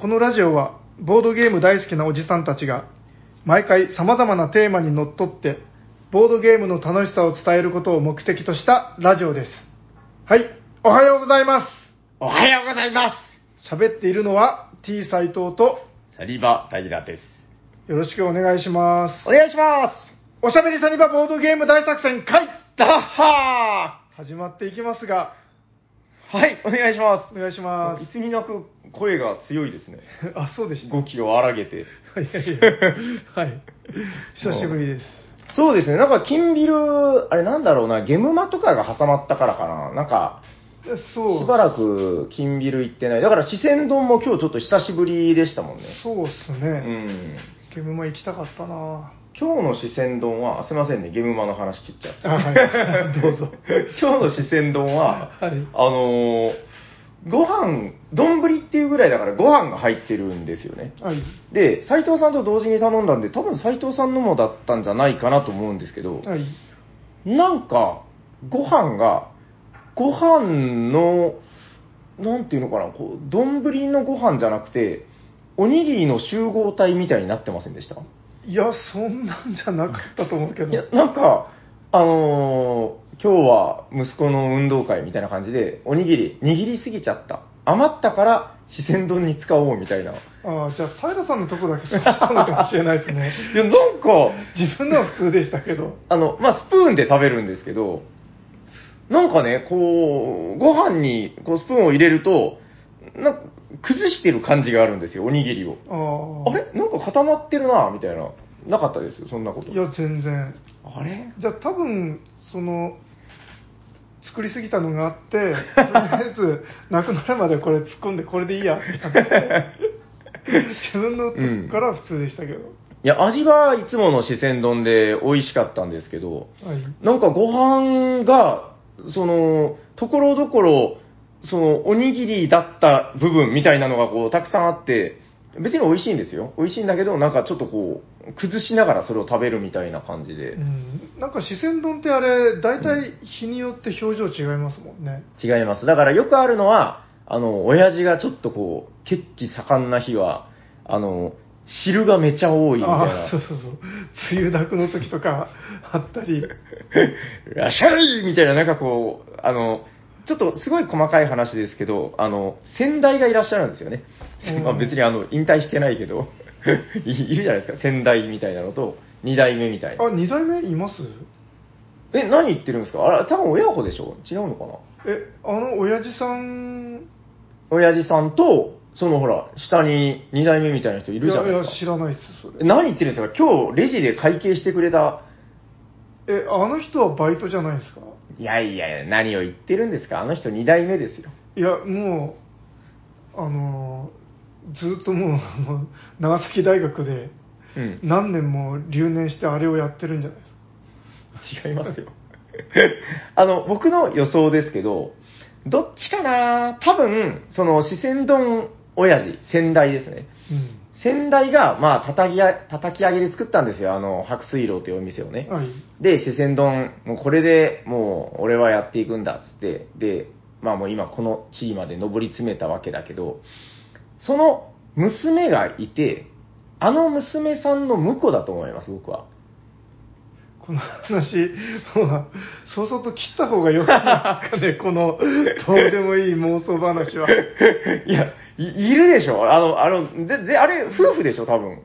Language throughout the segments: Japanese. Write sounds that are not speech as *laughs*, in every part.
このラジオは、ボードゲーム大好きなおじさんたちが、毎回様々なテーマにのっとって、ボードゲームの楽しさを伝えることを目的としたラジオです。はい、おはようございます。おはようございま喋っているのは T 斎藤と、すサリバ・タイラです。よろしくお願いします。お願いしますおしゃべりサニバボードゲーム大作戦会ダッハ始まっていきますが、ーはい、お願いしま。お願いしますいつになく声が強いですね。す。*laughs* あ、そうでした。語気を荒げて。いやいや、*laughs* はい。久しぶりです。そうですね、なんか金ビル、あれなんだろうな、ゲムマとかが挟まったからかな。なんか、そう。しばらく金ビル行ってない。だから四川丼も今日ちょっと久しぶりでしたもんね。そうっすうね。ん。ゲームマ行きたかったな今日の四川丼は、あすいませんね、ゲムマの話切っちゃって。あはい *laughs* どうぞ今日の四川丼は、はいあのーご飯、丼っていうぐらいだからご飯が入ってるんですよね。はい。で、斉藤さんと同時に頼んだんで、多分斉藤さんのもだったんじゃないかなと思うんですけど、はい。なんか、ご飯が、ご飯の、なんていうのかな、こう、丼のご飯じゃなくて、おにぎりの集合体みたいになってませんでした？いや、そんなんじゃなかったと思うけど。いや、なんか、あのー今日は息子の運動会みたいな感じで、おにぎり、握りすぎちゃった。余ったから、四川丼に使おうみたいな。いああ、じゃあ、平さんのとこだけそうしたのかもしれないですね。*laughs* や、なんか、自分のは普通でしたけど。あの、まあ、スプーンで食べるんですけど、なんかね、こう、ご飯にこうスプーンを入れると、なんか崩してる感じがあるんですよ、おにぎりを。ああ。あれ？なんか固まってるな、みたいな。なかったですよ、そんなこと。いや、全然。あれ？じゃあ、多分、その、作りすぎたのがあって、*laughs* とりあえず、なくなるまでこれ突っ込んで、これでいいや。*laughs* 自分のとこからは普通でしたけど。いや、味はいつもの四川丼で美味しかったんですけど、はい。なんかご飯が、その、ところどころ、その、おにぎりだった部分みたいなのがこう、たくさんあって、別に美味しいんですよ。美味しいんだけど、なんかちょっとこう、崩しながらそれを食べるみたいな感じでう。ん、なんか四川丼ってあれ、大体日によって表情違いますもんね。違います。だからよくあるのは、あの、親父がちょっとこう、血気盛んな日は、あの、汁がめちゃ多いみたいあなあ、そうそうそう。梅雨だくの時とかあったり。*laughs* らっしゃいみたいな、なんかこう、あの、ちょっとすごい細かい話ですけど、あの、先代がいらっしゃるんですよね。うん *laughs* まあ別にあの、引退してないけど、い *laughs* いるじゃないですか、先代みたいなのと、二代目みたいな。あ、二代目います？え、何言ってるんですか？あれ、多分親子でしょ？違うのかな？え、あの、親父さん、親父さんと、そのほら、下に二代目みたいな人いいるじゃやいや、ないですか。知らないっす、そえれ。何言ってるんですか？今日、レジで会計してくれた。え、あの人はバイトじゃないですか？いやいやいや、何を言ってるんですか？あの人二代目ですよ。いや、もう、あの、ずっともう、あの、長崎大学でうん。何年も留年してあれをやってるんじゃないですか。違いますよ。*laughs* あの、僕の予想ですけど、どっちかな？多分、その、四川丼親父、先代ですね。うん。先代が、まあ、叩きや叩き上げで作ったんですよ。あの、白水楼というお店をね。はい。で、四川丼、もうこれでもう俺はやっていくんだっつって、で、まあもう今この地位まで上り詰めたわけだけど、その娘がいて、あの娘さんの婿だと思います、僕は。この話、まあ、そうそうと切った方がよくないですかね、*laughs* この、どうでもいい妄想話は。いや、いいるでしょ？あの、あの、で、で、あれ、夫婦でしょ？多分。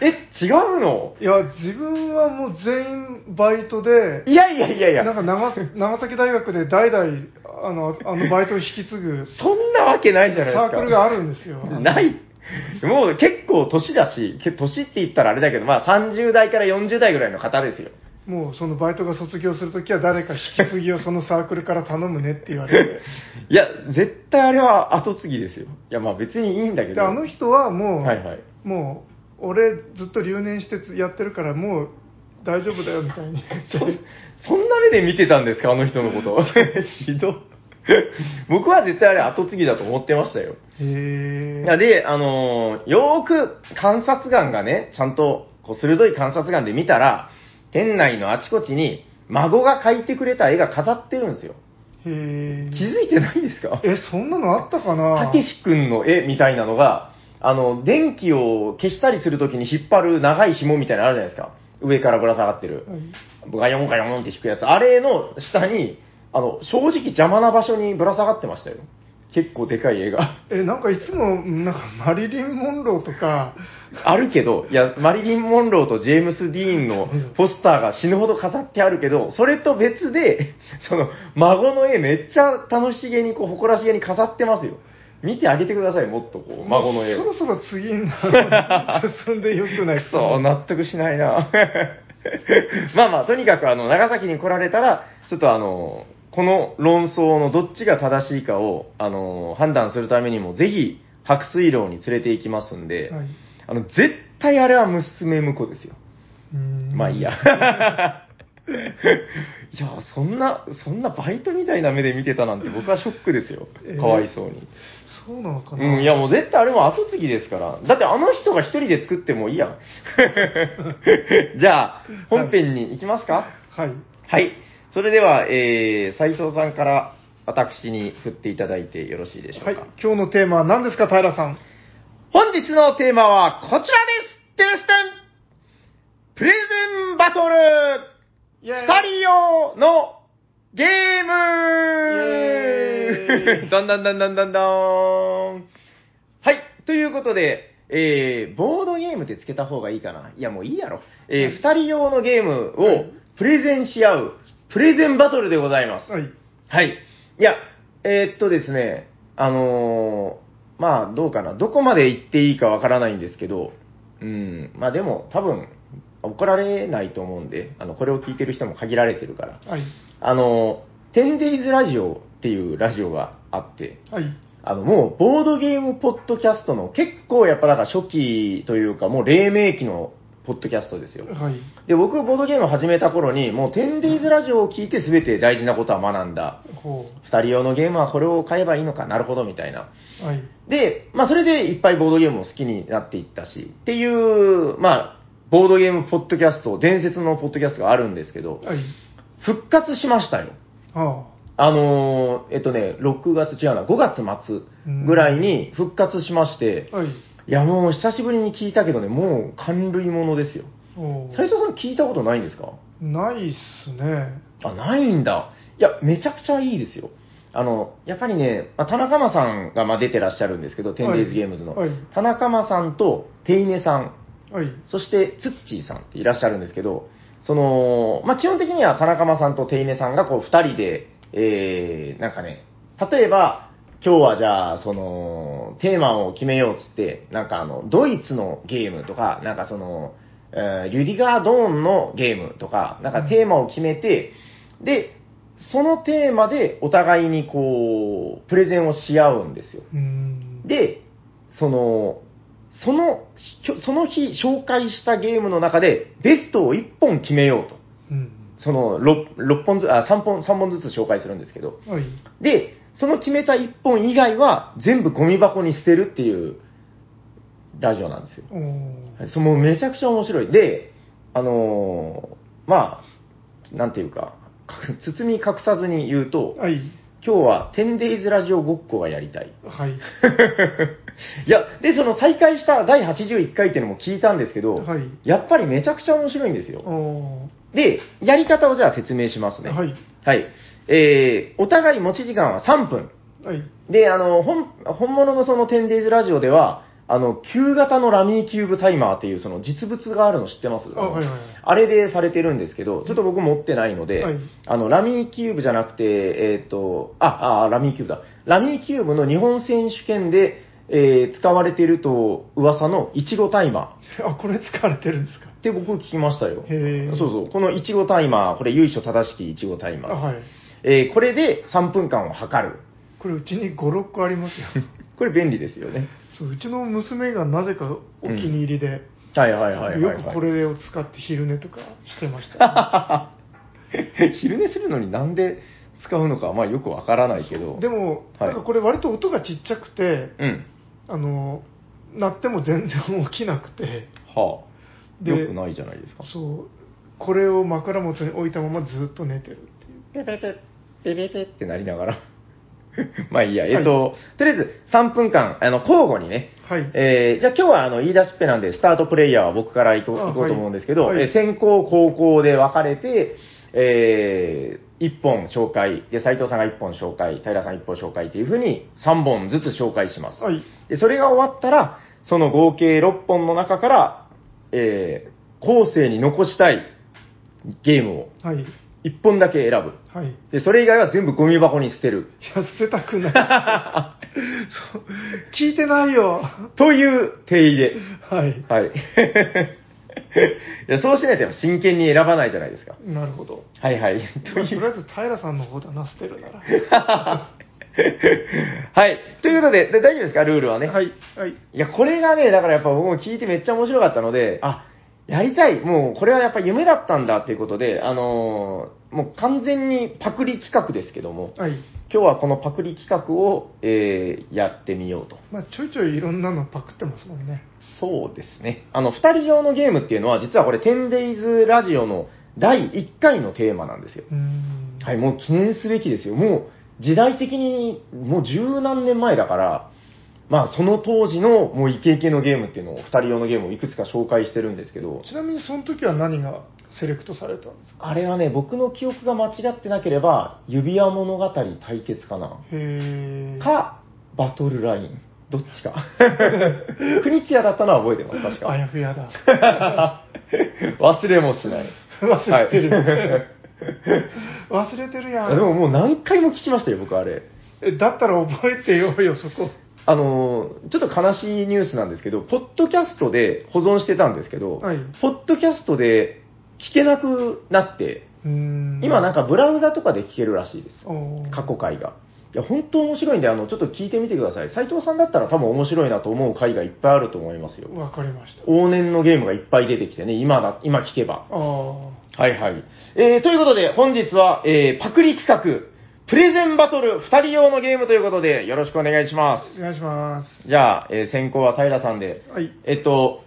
え、違うの？いや、自分はもう全員バイトで、いやいやいやいや、なんか長長崎大学で代々、あの、あのバイトを引き継ぐそんなわけないじゃないですか。サークルがあるんですよ。ない。もう結構年だし、け年って言ったらあれだけど、まあ30代から40代ぐらいの方ですよ。もうそのバイトが卒業するときは誰か引き継ぎをそのサークルから頼むねって言われて。*laughs* いや、絶対あれは後継ぎですよ。いや、まあ別にいいんだけで、ど。あの人はもう、はいはいもう、俺ずっと留年してつやってるからもう大丈夫だよみたいに。*laughs* そ、そんな目で見てたんですか、あの人のこと。*laughs* ひどい。*laughs* 僕は絶対あれ後継ぎだと思ってましたよ。へいやで、あのーよーく観察眼がね、ちゃんとこう鋭い観察眼で見たら、店内のあちこちに孫が描いてくれた絵が飾ってるんですよ。へえ。気づいてないですか？え、そんなのあったかな？たけし君の絵みたいなのが、あの、電気を消したりするときに引っ張る長い紐みたいなのあるじゃないですか。上からぶら下がってる。はいガヨンガヨンって引くやつ。あれの下に、あの、正直邪魔な場所にぶら下がってましたよ。結構でかい絵が。え、なんかいつも、なんかマリリン・モンローとか、あるけど、いや、マリリン・モンローとジェームス・ディーンのポスターが死ぬほど飾ってあるけど、それと別で、その、孫の絵めっちゃ楽しげに、こう、誇らしげに飾ってますよ。見てあげてください、もっとこう、孫の絵を。そろそろ次に進んでよくないくそ、納得しないな。*laughs* まあまあ、とにかく、あの、長崎に来られたら、ちょっとあの、この論争のどっちが正しいかを、あの、判断するためにも、ぜひ、白水楼に連れて行きますんで、はいあの、絶対あれは娘婿ですよ。まあいいや。*laughs* いや、そんな、そんなバイトみたいな目で見てたなんて僕はショックですよえ。ーかわいそうに。そうなのかな、うん、いやもう絶対あれも後継ぎですから。だってあの人が一人で作ってもいいやん。*laughs* じゃあ、本編に行きますか？はい。はい。それでは、えー、斉藤さんから私に振っていただいてよろしいでしょうか。はい。今日のテーマは何ですか、平さん？本日のテーマはこちらですテレステンプレゼンバトル二人用のゲームだんだんだんだんだんだーん。*laughs* はい。ということで、えー、ボードゲームってつけた方がいいかな。いや、もういいやろ。えー、二人用のゲームはいをプレゼンし合う、プレゼンバトルでございます。はい。はい。いや、えーっとですね、あのーまあ、どうかな。どこまで行っていいかわからないんですけど、うん、まあでも、多分、怒られないと思うんで、あの、これを聞いてる人も限られてるから。はい。あのー、10days ラジオっていうラジオがあって、はい。あの、もう、ボードゲームポッドキャストの結構やっぱだから初期というか、もう黎明期のポッドキャストですよ。はい。で、僕、ボードゲームを始めた頃に、もう 10days ラジオを聞いて全て大事なことは学んだ。ほ二人用のゲームはこれを買えばいいのか、なるほど、みたいな。う。はい。で、まあ、それでいっぱいボードゲームを好きになっていったし、っていう、まあ、ボードゲームポッドキャスト、伝説のポッドキャストがあるんですけど、はい。復活しましたよ。はあのーえっとね、6月、違うな、5月末ぐらいに復活しまして、あ。はい。いや、もう久しぶりに聞いたけどね、もう感類ものですよ。お斉藤さん聞いたことないんですか？ないっすね。あ、ないんだ。いや、めちゃくちゃいいですよ。あの、やっぱりね、まあ田中間さんがまあ出てらっしゃるんですけど、テンデイズゲームズの。はい田中間さんとテイネさん、はい。そしてツッチーさんっていらっしゃるんですけど、その、まあ基本的には田中間さんとテイネさんがこう二人で、えー、なんかね、例えば、今日はじゃあ、その、テーマを決めようっつって、なんかあの、ドイツのゲームとか、なんかその、えーリュディガー・ドーンのゲームとか、なんかテーマを決めて、で、そのテーマでお互いにこう、プレゼンをし合うんですよ。で、その、その、その日紹介したゲームの中でベストを1本決めようと。うん。その 6, 6本ずあ3本、3本ずつ紹介するんですけど。はい。で、その決めた1本以外は全部ゴミ箱に捨てるっていうラジオなんですよ。そのめちゃくちゃ面白い。で、あのーまあ、なんていうか、か *laughs* 包み隠さずに言うと、はい。今日は 10days ラジオごっこがやりたい。はい。*laughs* いや、で、その再開した第81回っていうのも聞いたんですけど、はいやっぱりめちゃくちゃ面白いんですよ。おで、やり方をじゃあ説明しますね。ーはい。はい。えー、お互い持ち時間は3分。はい。で、あの、本、本物のその 10days ラジオでは、あの、旧型のラミーキューブタイマーっていうその実物があるの知ってます？あはいはいはいあれでされてるんですけど、ちょっと僕持ってないので、はいあの、ラミーキューブじゃなくて、えっ、と、あ、あ、ラミーキューブだ。ラミーキューブの日本選手権で、えー使われていると噂のいちごタイマー。あ、これ使われてるんですか？って僕聞きましたよ。へーそうそう。このいちごタイマー、これ由緒正しきいちごタイマーです。あはい。えーこれで3分間を測る。これうちに5、6個ありますよ。*laughs* これ便利ですよね。そう、うちの娘がなぜかお気に入りで、はいはいはいはい、はい。よくこれを使って昼寝とかしてました、*laughs* 昼寝するのになんで使うのか、まあよくわからないけど。でも、はいなんかこれ割と音がちっちゃくて、うん。あの、鳴っても全然起きなくて、はあ。でよくないじゃないですか。そう、これを枕元に置いたままずっと寝てるっていう。ペペペ。ペペペってなりながら。*laughs* まあいいや、えっ、と、とりあえず3分間、あの、交互にね、はい。えー、じゃあ今日はあの言い出しっぺなんで、スタートプレイヤーは僕から行こうあ行こうと思うんですけど、はいはいえー先行、後攻で分かれて、えー、1本紹介、で、斉藤さんが1本紹介、平さん1本紹介っていう風に3本ずつ紹介します。はい。で、それが終わったら、その合計6本の中から、えー、後世に残したいゲームをはい。1本だけ選ぶ。はい。いで、それ以外は全部ゴミ箱に捨てる。や、捨てたくない。*laughs* そう。聞いてないよ。という定義で。はい。はい。*laughs* いやそうしないとやっぱ真剣に選ばないじゃないですか。なるほど。はいはい。とりあえず平さんの方だな、捨てるなら。*laughs* はい。ということで、で大丈夫ですか？ルールはね。はい。はい。いや、これがね、だからやっぱ僕も聞いてめっちゃ面白かったので、あ、やりたい。もうこれはやっぱ夢だったんだっていうことで、あのーもう完全にパクリ企画ですけども、はい。今日はこのパクリ企画を、えーやってみようと。まあ、ちょいちょいいろんなのパクってますもんね。そうですね。あの、二人用のゲームっていうのは、実はこれ 10days ラジオの第1回のテーマなんですよ。はい、もう記念すべきですよ。もう時代的にもう十何年前だから、まあその当時のもうイケイケのゲームっていうのを、二人用のゲームをいくつか紹介してるんですけど、ちなみにその時は何がセレクトされたんですか？あれはね、僕の記憶が間違ってなければ、指輪物語対決かな。へー。か、バトルライン。どっちか。国津屋だったのは覚えてます、確か。あやふやだ。*laughs* 忘れもしない。忘れてる。はい *laughs* 忘れてるやでん。ももう何回も聞きましたよ、僕あれ。えだったら覚えてよよ、そこ。あのーちょっと悲しいニュースなんですけど、ポッドキャストで保存してたんですけど、はいポッドキャストで聞けなくなって、今なんかブラウザとかで聞けるらしいです。過去回が。いや、本当面白いんで、あの、ちょっと聞いてみてください。斉藤さんだったら多分面白いなと思う回がいっぱいあると思いますよ。わかりました。往年のゲームがいっぱい出てきてね、今だ、今聞けば。はいはい。えー、ということで、本日は、えー、パクリ企画、プレゼンバトル2人用のゲームということで、よろしくお願いします。お願いします。じゃあ、えー先行は平さんで、はい。えっと、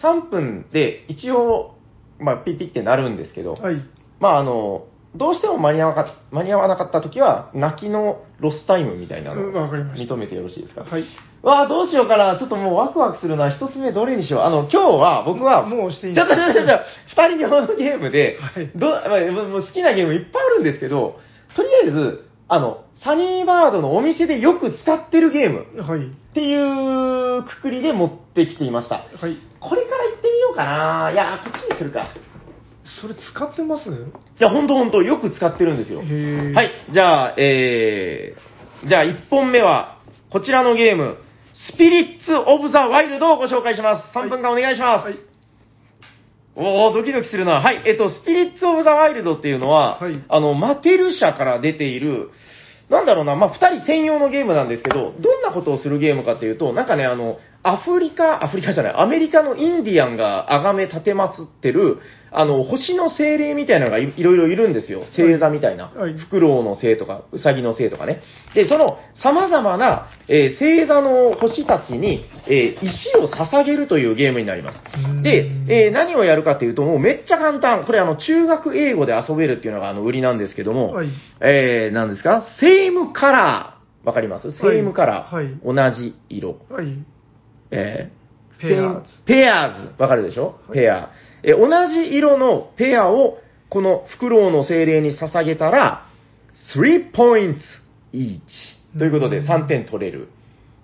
3分で一応、まあ、ピッピってなるんですけど、はい。まあ、あの、どうしても間に合わなか間に合わなかった時は、泣きのロスタイムみたいなのうんわかりました認めてよろしいですか？はい。わあ、どうしようかな。ちょっともうワクワクするな。一つ目どれにしよう。あの、今日は僕は、もう押していいんちょっとちょっとちょっと、二人用のゲームで、はいどまあもう好きなゲームいっぱいあるんですけど、とりあえず、あの、サニーバードのお店でよく使ってるゲームはい。っていうくくりで持ってきていました。はい。これから行ってみようかな。いや、こっちにするか。それ使ってます？いや、ほんとほんと、よく使ってるんですよ。へーはい、じゃあ、えー、じゃあ1本目は、こちらのゲーム、スピリッツ・オブ・ザ・ワイルドをご紹介します。3分間お願いします。はい。おー、ドキドキするな。はい、えっと、スピリッツ・オブ・ザ・ワイルドっていうのは、はいあの、マテル社から出ている、なんだろうな、まあ、二人専用のゲームなんですけど、どんなことをするゲームかっていうと、なんかね、あの、アフリカ、アフリカじゃない、アメリカのインディアンが崇め立てまつってる、あの、星の精霊みたいなのがいいろいろいるんですよ。星座みたいな。はいフクロウの星とか、ウサギの星とかね。で、その様々な、えー星座の星たちに、えー石を捧げるというゲームになります。うんで、えー何をやるかっていうと、もうめっちゃ簡単。これあの、中学英語で遊べるっていうのがあの、売りなんですけども、はいえー、何ですか？セームカラー。わかります？セームカラー。はい同じ色。はい。えーペアーズペアーズ。わかるでしょ、はいペア。えー同じ色のペアを、このフクロウの精霊に捧げたら、3 points each。ということでうん3点取れる。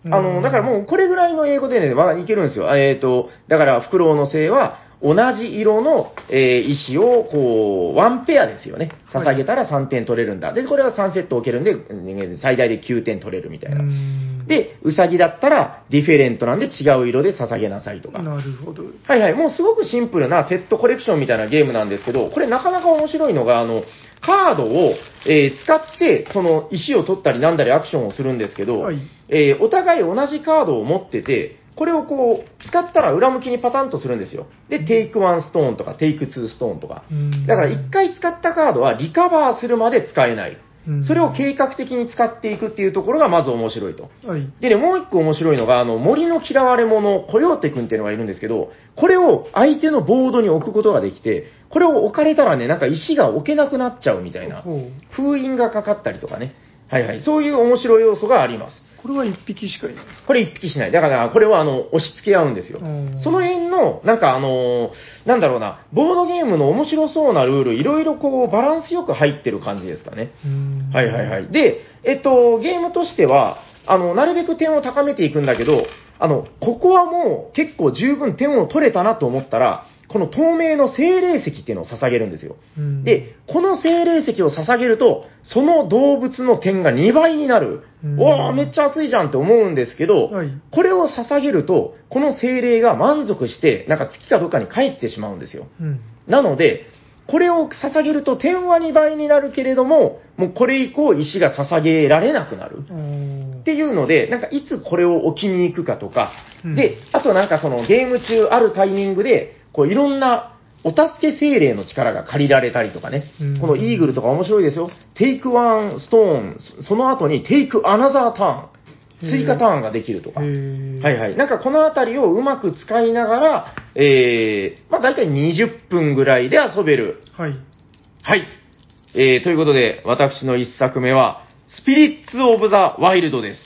うんあの、だからもうこれぐらいの英語でね、わいけるんですよ。えっ、と、だから、フクロウの星は、同じ色の、えー石を、こう、ワンペアですよね。はい捧げたら3点取れるんだ。で、これは3セット置けるんで、うん最大で9点取れるみたいうな。んで、ウサギだったら、ディフェレントなんで違う色で捧げなさいとか。なるほど。はいはい。もうすごくシンプルなセットコレクションみたいなゲームなんですけど、これなかなか面白いのが、あの、カードを、えー使って、その石を取ったりなんだりアクションをするんですけど、はいえーお互い同じカードを持ってて、これをこう、使ったら裏向きにパタンとするんですよ。で、テイク1ストーンとか、テイク2ストーンとか。うんだから一回使ったカードはリカバーするまで使えない。うんそれを計画的に使っていくっていうところがまず面白いと。はい。でね、もう一個面白いのが、あの、森の嫌われ者、コヨーテ君っていうのがいるんですけど、これを相手のボードに置くことができて、これを置かれたらね、なんか石が置けなくなっちゃうみたいな、封印がかかったりとかね。はいはい。そういう面白い要素があります。これは一匹しかいないんですかこれ一匹しない。だから、これはあの、押し付け合うんですようん。その辺の、なんかあのーなんだろうな、ボードゲームの面白そうなルール、いろいろこう、バランスよく入ってる感じですかね。うんはいはいはい。で、えっと、ゲームとしては、あの、なるべく点を高めていくんだけど、あの、ここはもう結構十分点を取れたなと思ったら、この透明の精霊石っていうのを捧げるんですよ。うんで、この精霊石を捧げると、その動物の点が2倍になる。うんおー、めっちゃ熱いじゃんって思うんですけど、はいこれを捧げると、この精霊が満足して、なんか月かどっかに帰ってしまうんですよ。うん。なので、これを捧げると点は2倍になるけれども、もうこれ以降石が捧げられなくなる。うんっていうので、なんかいつこれを置きに行くかとか、うんで、あとなんかそのゲーム中あるタイミングで、こういろんなお助け精霊の力が借りられたりとかね、うんこのイーグルとか面白いですよ。take one stone, その後に take another turn, 追加ターンができるとか。はいはい。なんかこのあたりをうまく使いながら、えー、まあ大体20分ぐらいで遊べる。はい。はい。えー、ということで、私の一作目は、スピリッツ・オブ・ザ・ワイルドです。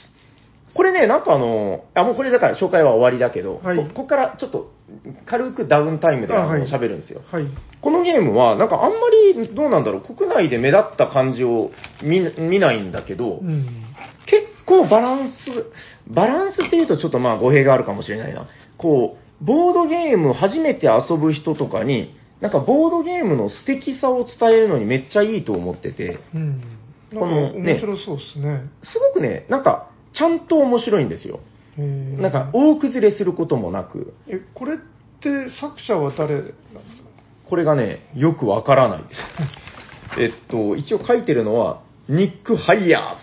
これね、なんかあの、あ、もうこれだから紹介は終わりだけど、はいこここからちょっと軽くダウンタイムであのあはい喋るんですよ。はい。このゲームは、なんかあんまりどうなんだろう、国内で目立った感じを見見ないんだけど、うん。結構バランス、バランスっていうとちょっとまあ語弊があるかもしれないな。こう、ボードゲーム初めて遊ぶ人とかに、なんかボードゲームの素敵さを伝えるのにめっちゃいいと思ってて、うん。なんかこのね面白そうですね。すごくね、なんかちゃんと面白いんですよ。なんか大崩れすることもなく、え、これって作者は誰なんですか？これがね、よくわからないです。*laughs* えっと、一応書いてるのは、ニック・ハイヤーズ。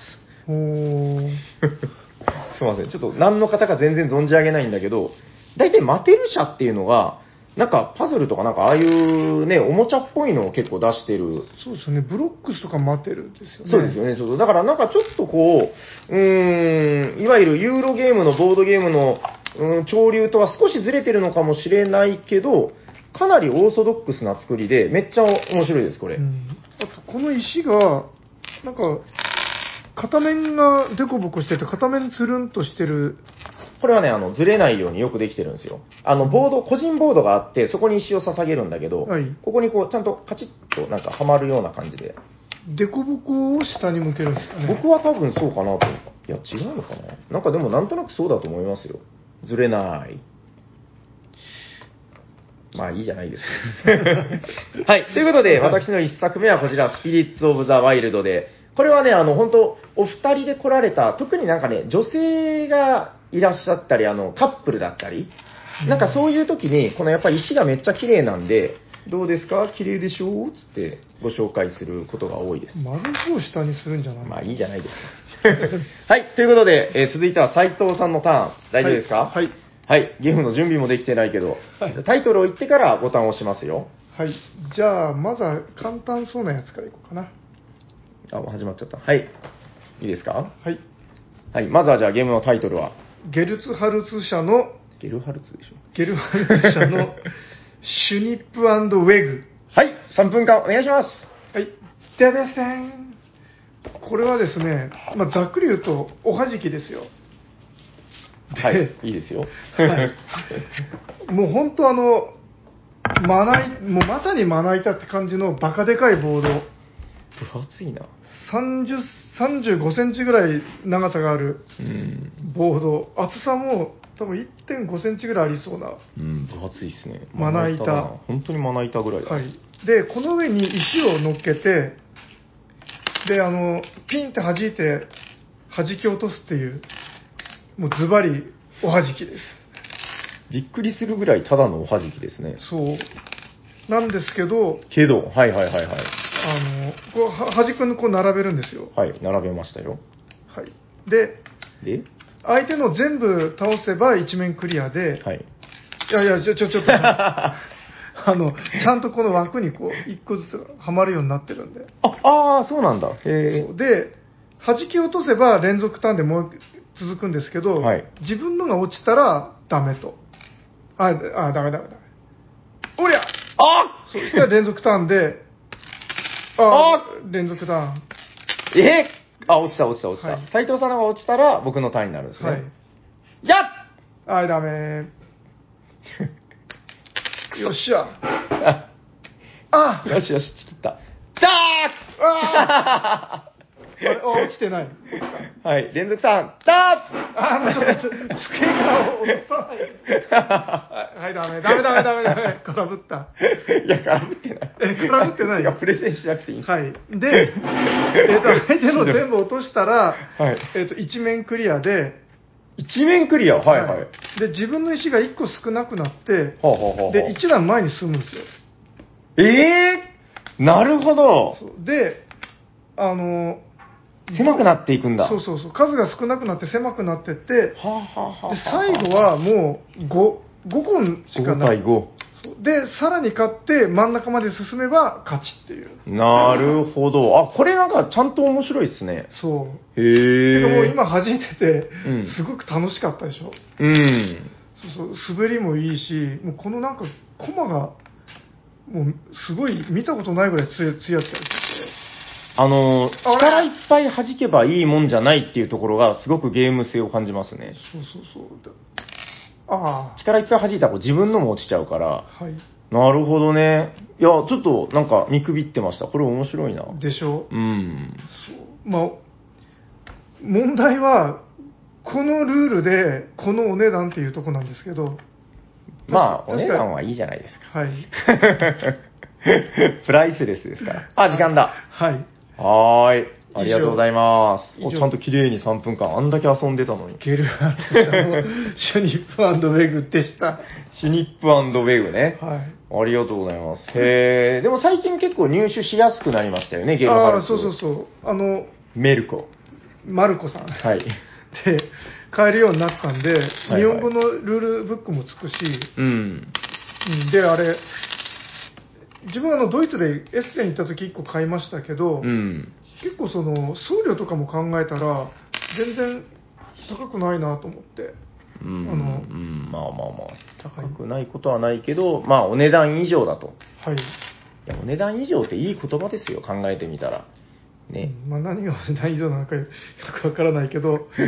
*laughs* すいません。ちょっと何の方か全然存じ上げないんだけど、大体マテル社っていうのが、なんかパズルとかなんかああいうね、おもちゃっぽいのを結構出してる。そうですよね。ブロックスとかマテルですよね。そうですよね。そうそうだからなんかちょっとこう、うーん、いわゆるユーロゲームのボードゲームの、うん、潮流とは少しずれてるのかもしれないけど、かなりオーソドックスな作りで、めっちゃ面白いです、これ。うん。あと、この石が、なんか、片面がデコボコしてて、片面つるんとしてる。これはね、あの、ずれないようによくできてるんですよ。あの、ボード、個人ボードがあって、そこに石を捧げるんだけど、はいここにこう、ちゃんとカチッとなんかはまるような感じで。デコボコを下に向けるんですかね。僕は多分そうかなと。いや、違うのかななんかでもなんとなくそうだと思いますよ。ずれない。まあいいじゃないですか。*laughs* はい。ということで、私の一作目はこちら、スピリッツ・オブ・ザ・ワイルドで、これはね、あの、本当お二人で来られた、特になんかね、女性がいらっしゃったり、あの、カップルだったり、なんかそういう時に、このやっぱり石がめっちゃ綺麗なんで、どうですか？綺麗でしょう？つってご紹介することが多いです。丸字を下にするんじゃない？まあいいじゃないですか。*laughs* はい、ということで、えー続いては斉藤さんのターン。大丈夫ですか？はい。はい、ゲームの準備もできてないけど、はいじゃあタイトルを言ってからボタンを押しますよ。はい。じゃあ、まずは簡単そうなやつからいこうかな。あ、もう始まっちゃった。はい。いいですか？はい。はい、まずはじゃあゲームのタイトルは、ゲルツハルツ社の、ゲルハルツでしょ。ゲルハルツ社の *laughs* シュニップウェグ。はい、3分間お願いします。はい。でべせん。これはですね、まあ、ざっくり言うと、おはじきですよ。はい、いいですよ。はいもう本当あの、まな板、もうまさにまな板って感じのバカでかいボード。分厚いな。30、35センチぐらい長さがあるうん。ボード。厚さも多分1.5センチぐらいありそうな。うん、分厚いっすね。まな板だな本当にまな板ぐらいだ。はい。で、この上に石を乗っけて、で、あの、ピンって弾いて、弾き落とすっていう、もうズバリおはじきです。びっくりするぐらいただのおはじきですね。そう。なんですけど、けど、はいはいはいはい。あの、こう、は端っこにこう並べるんですよ。はい、並べましたよ。はい。で、で、相手の全部倒せば一面クリアで、はい。いやいや、ちょ、ちょ、ちょっと、あ *laughs* あの、ちゃんとこの枠にこう、一個ずつはまるようになってるんで。あ、ああ、そうなんだ。へえ。で、弾き落とせば連続ターンでもう続くんですけど、はい自分のが落ちたらダメと。あ、あ、ダメダメダメ。おりゃあそうしたら連続ターンで、あ連続ターン。え？あ、落ちた落ちた落ちた。はい斉藤さんのが落ちたら僕のターンになるんですね。はい。やっはい、ダメ。*laughs* よっしゃ。あよしよし、ちきった。だああれ *laughs* あ落ちてない。ーはい、連続ターン。だあもうちょっと、机から落とさない。*laughs* はい、はいダメ、ダメ、ダメ、ダメ、ダメ。空振った。ーいや、空振ってない。え空振ってない？いや、プレゼンしなくていい。はい。で、えっ、と、*laughs* 相手の全部落としたら、はいえっ、と、一面クリアで、一面クリア？はいはい。で、自分の石が1個少なくなって、ほうほうほうほうで、1段前に進むんですよ。ええー、なるほど。そうで、あの、狭くなっていくんだ。そうそうそう、数が少なくなって狭くなってって、はあ、はあはあはあで、最後はもう5、5個しか5対ない。5。そうで、さらに勝って真ん中まで進めば勝ちっていう。なるほど。あ、これなんかちゃんと面白いっすね。そう。へえ。てかもう今弾いててうん、すごく楽しかったでしょ。うん。そうそう、滑りもいいし、もうこのなんか、コマが、もうすごい見たことないぐらいつやつやつやってて、あの、力いっぱい弾けばいいもんじゃないっていうところがすごくゲーム性を感じますね。そうそうそう。だあ力いっぱい弾いたら自分のも落ちちゃうから。あ、はい。なるほどね。いや、ちょっとなんか見くびってました。これ面白いな。でしょうん。まあ、問題は、このルールで、このお値段っていうとこなんですけど、まあ、お値段はいいじゃないですか。はい。*laughs* プライスレスですから。あ、時間だ。はい。はーい。ありがとうございます。おちゃんと綺麗に3分間、あんだけ遊んでたのに。ゲルハルシュニップウェグでした。シュニップウェグね。はい。ありがとうございます。へー。でも最近結構入手しやすくなりましたよね、ゲルハルツ。ああそうそうそう。あの、メルコ。マルコさん。はい。で、買えるようになったんで、はい日本語のルールブックもつくし、うん。うんで、あれ、自分はあのドイツでエッセン行った時1個買いましたけど、うん。結構その送料とかも考えたら、全然高くないなと思って。うん。あのうん、まあまあまあ。高くないことはないけど、まあお値段以上だと。はい。いや、お値段以上っていい言葉ですよ、考えてみたら。ね。うんまあ、何が大事なのかよくわからないけど、*laughs* い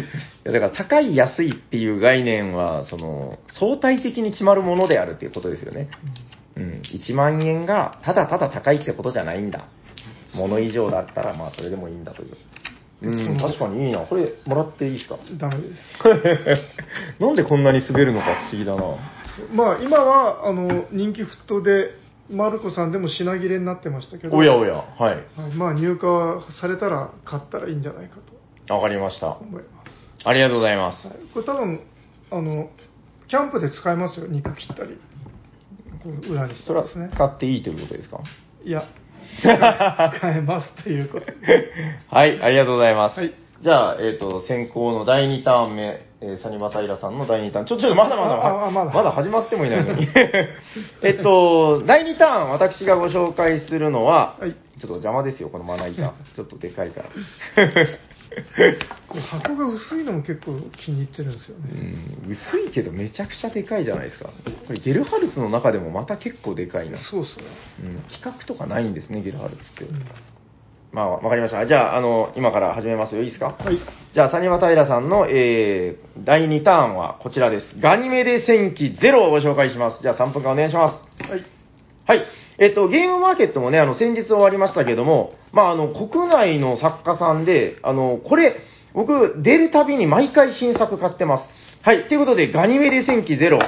やだから高い安いっていう概念は、その、相対的に決まるものであるっていうことですよね。うん。1万円がただただ高いってことじゃないんだ。もの以上だったら、まあそれでもいいんだという。うん、確かにいいな。これ、もらっていいですか？ダメです。*laughs* なんでこんなに滑るのか不思議だな。まあ、今はあの人気沸騰で、マルコさんでも品切れになってましたけど、おやおや、はい。はいまあ、入荷されたら買ったらいいんじゃないかとわかりました。思います。ありがとうございます。はい、これ多分あの、キャンプで使えますよ、肉切ったり、裏にしてそれはですね。使っていいということですか？いや、使えますということで。はい、ありがとうございます。はいじゃあ、えっ、と、先行の第2ターン目、えーサニバタイラさんの第2ターン。ちょ、ちょ、まだまだ、ああまだ始まってもいないのに。*laughs* えっと、第2ターン、私がご紹介するのは、はいちょっと邪魔ですよ、このまな板。*laughs* ちょっとでかいから。*laughs* こう箱が薄いのも結構気に入ってるんですようね。ん、薄いけどめちゃくちゃでかいじゃないですか。これゲルハルツの中でもまた結構でかいな。そうっすね。うん、企画とかないんですね、ゲルハルツって。うんまあ、わかりました。じゃあ、あの、今から始めますよ。いいですか？はい。じゃあ、サニバタイラさんの、えー、第2ターンはこちらです。ガニメデ戦記ゼロをご紹介します。じゃあ、3分間お願いします。はい。えっと、ゲームマーケットもね、あの、先日終わりましたけども、まあ、あの、国内の作家さんで、あの、これ、僕、出るたびに毎回新作買ってます。はい。ということで、ガニメデ戦記ゼロ。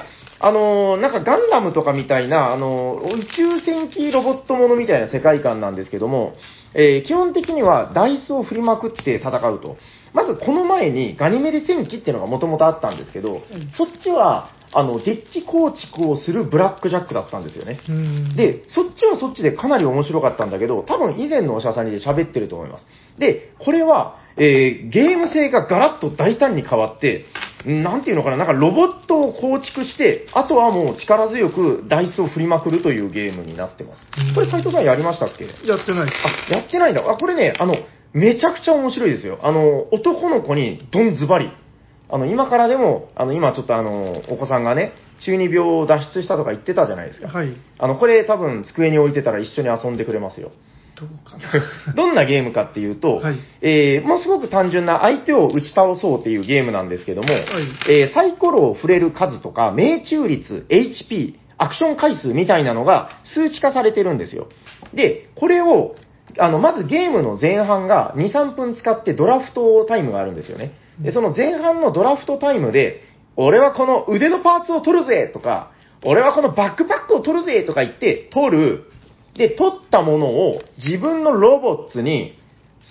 あのーなんかガンダムとかみたいな、あのー宇宙戦記ロボットものみたいな世界観なんですけども、えー基本的にはダイスを振りまくって戦うと。まずこの前にガニメデ戦記っていうのがもともとあったんですけど、そっちは、あの、デッキ構築をするブラックジャックだったんですよね。うん、で、そっちはそっちでかなり面白かったんだけど、多分以前のおしゃさんにで喋ってると思います。で、これは、えーゲーム性がガラッと大胆に変わって、んなんていうのかな、なんかロボットを構築して、あとはもう力強くダイスを振りまくるというゲームになってますうん。これ斉藤さんやりましたっけ？やってないです。あ、やってないんだ。あ、これね、あの、めちゃくちゃ面白いですよ。あの、男の子にドンズバリ。あの、今からでも、あの、今ちょっとあの、お子さんがね、中二病を脱出したとか言ってたじゃないですか。はい。あの、これ多分机に置いてたら一緒に遊んでくれますよ。どうかな。*laughs* どんなゲームかっていうと、はいえーもうすごく単純な相手を打ち倒そうっていうゲームなんですけども、いえーサイコロを触れる数とか、命中率、HP、アクション回数みたいなのが数値化されてるんですよ。で、これを、あの、まずゲームの前半が2、3分使ってドラフトタイムがあるんですよね。で、その前半のドラフトタイムで、俺はこの腕のパーツを取るぜとか、俺はこのバックパックを取るぜとか言って、取る。で、取ったものを自分のロボッツに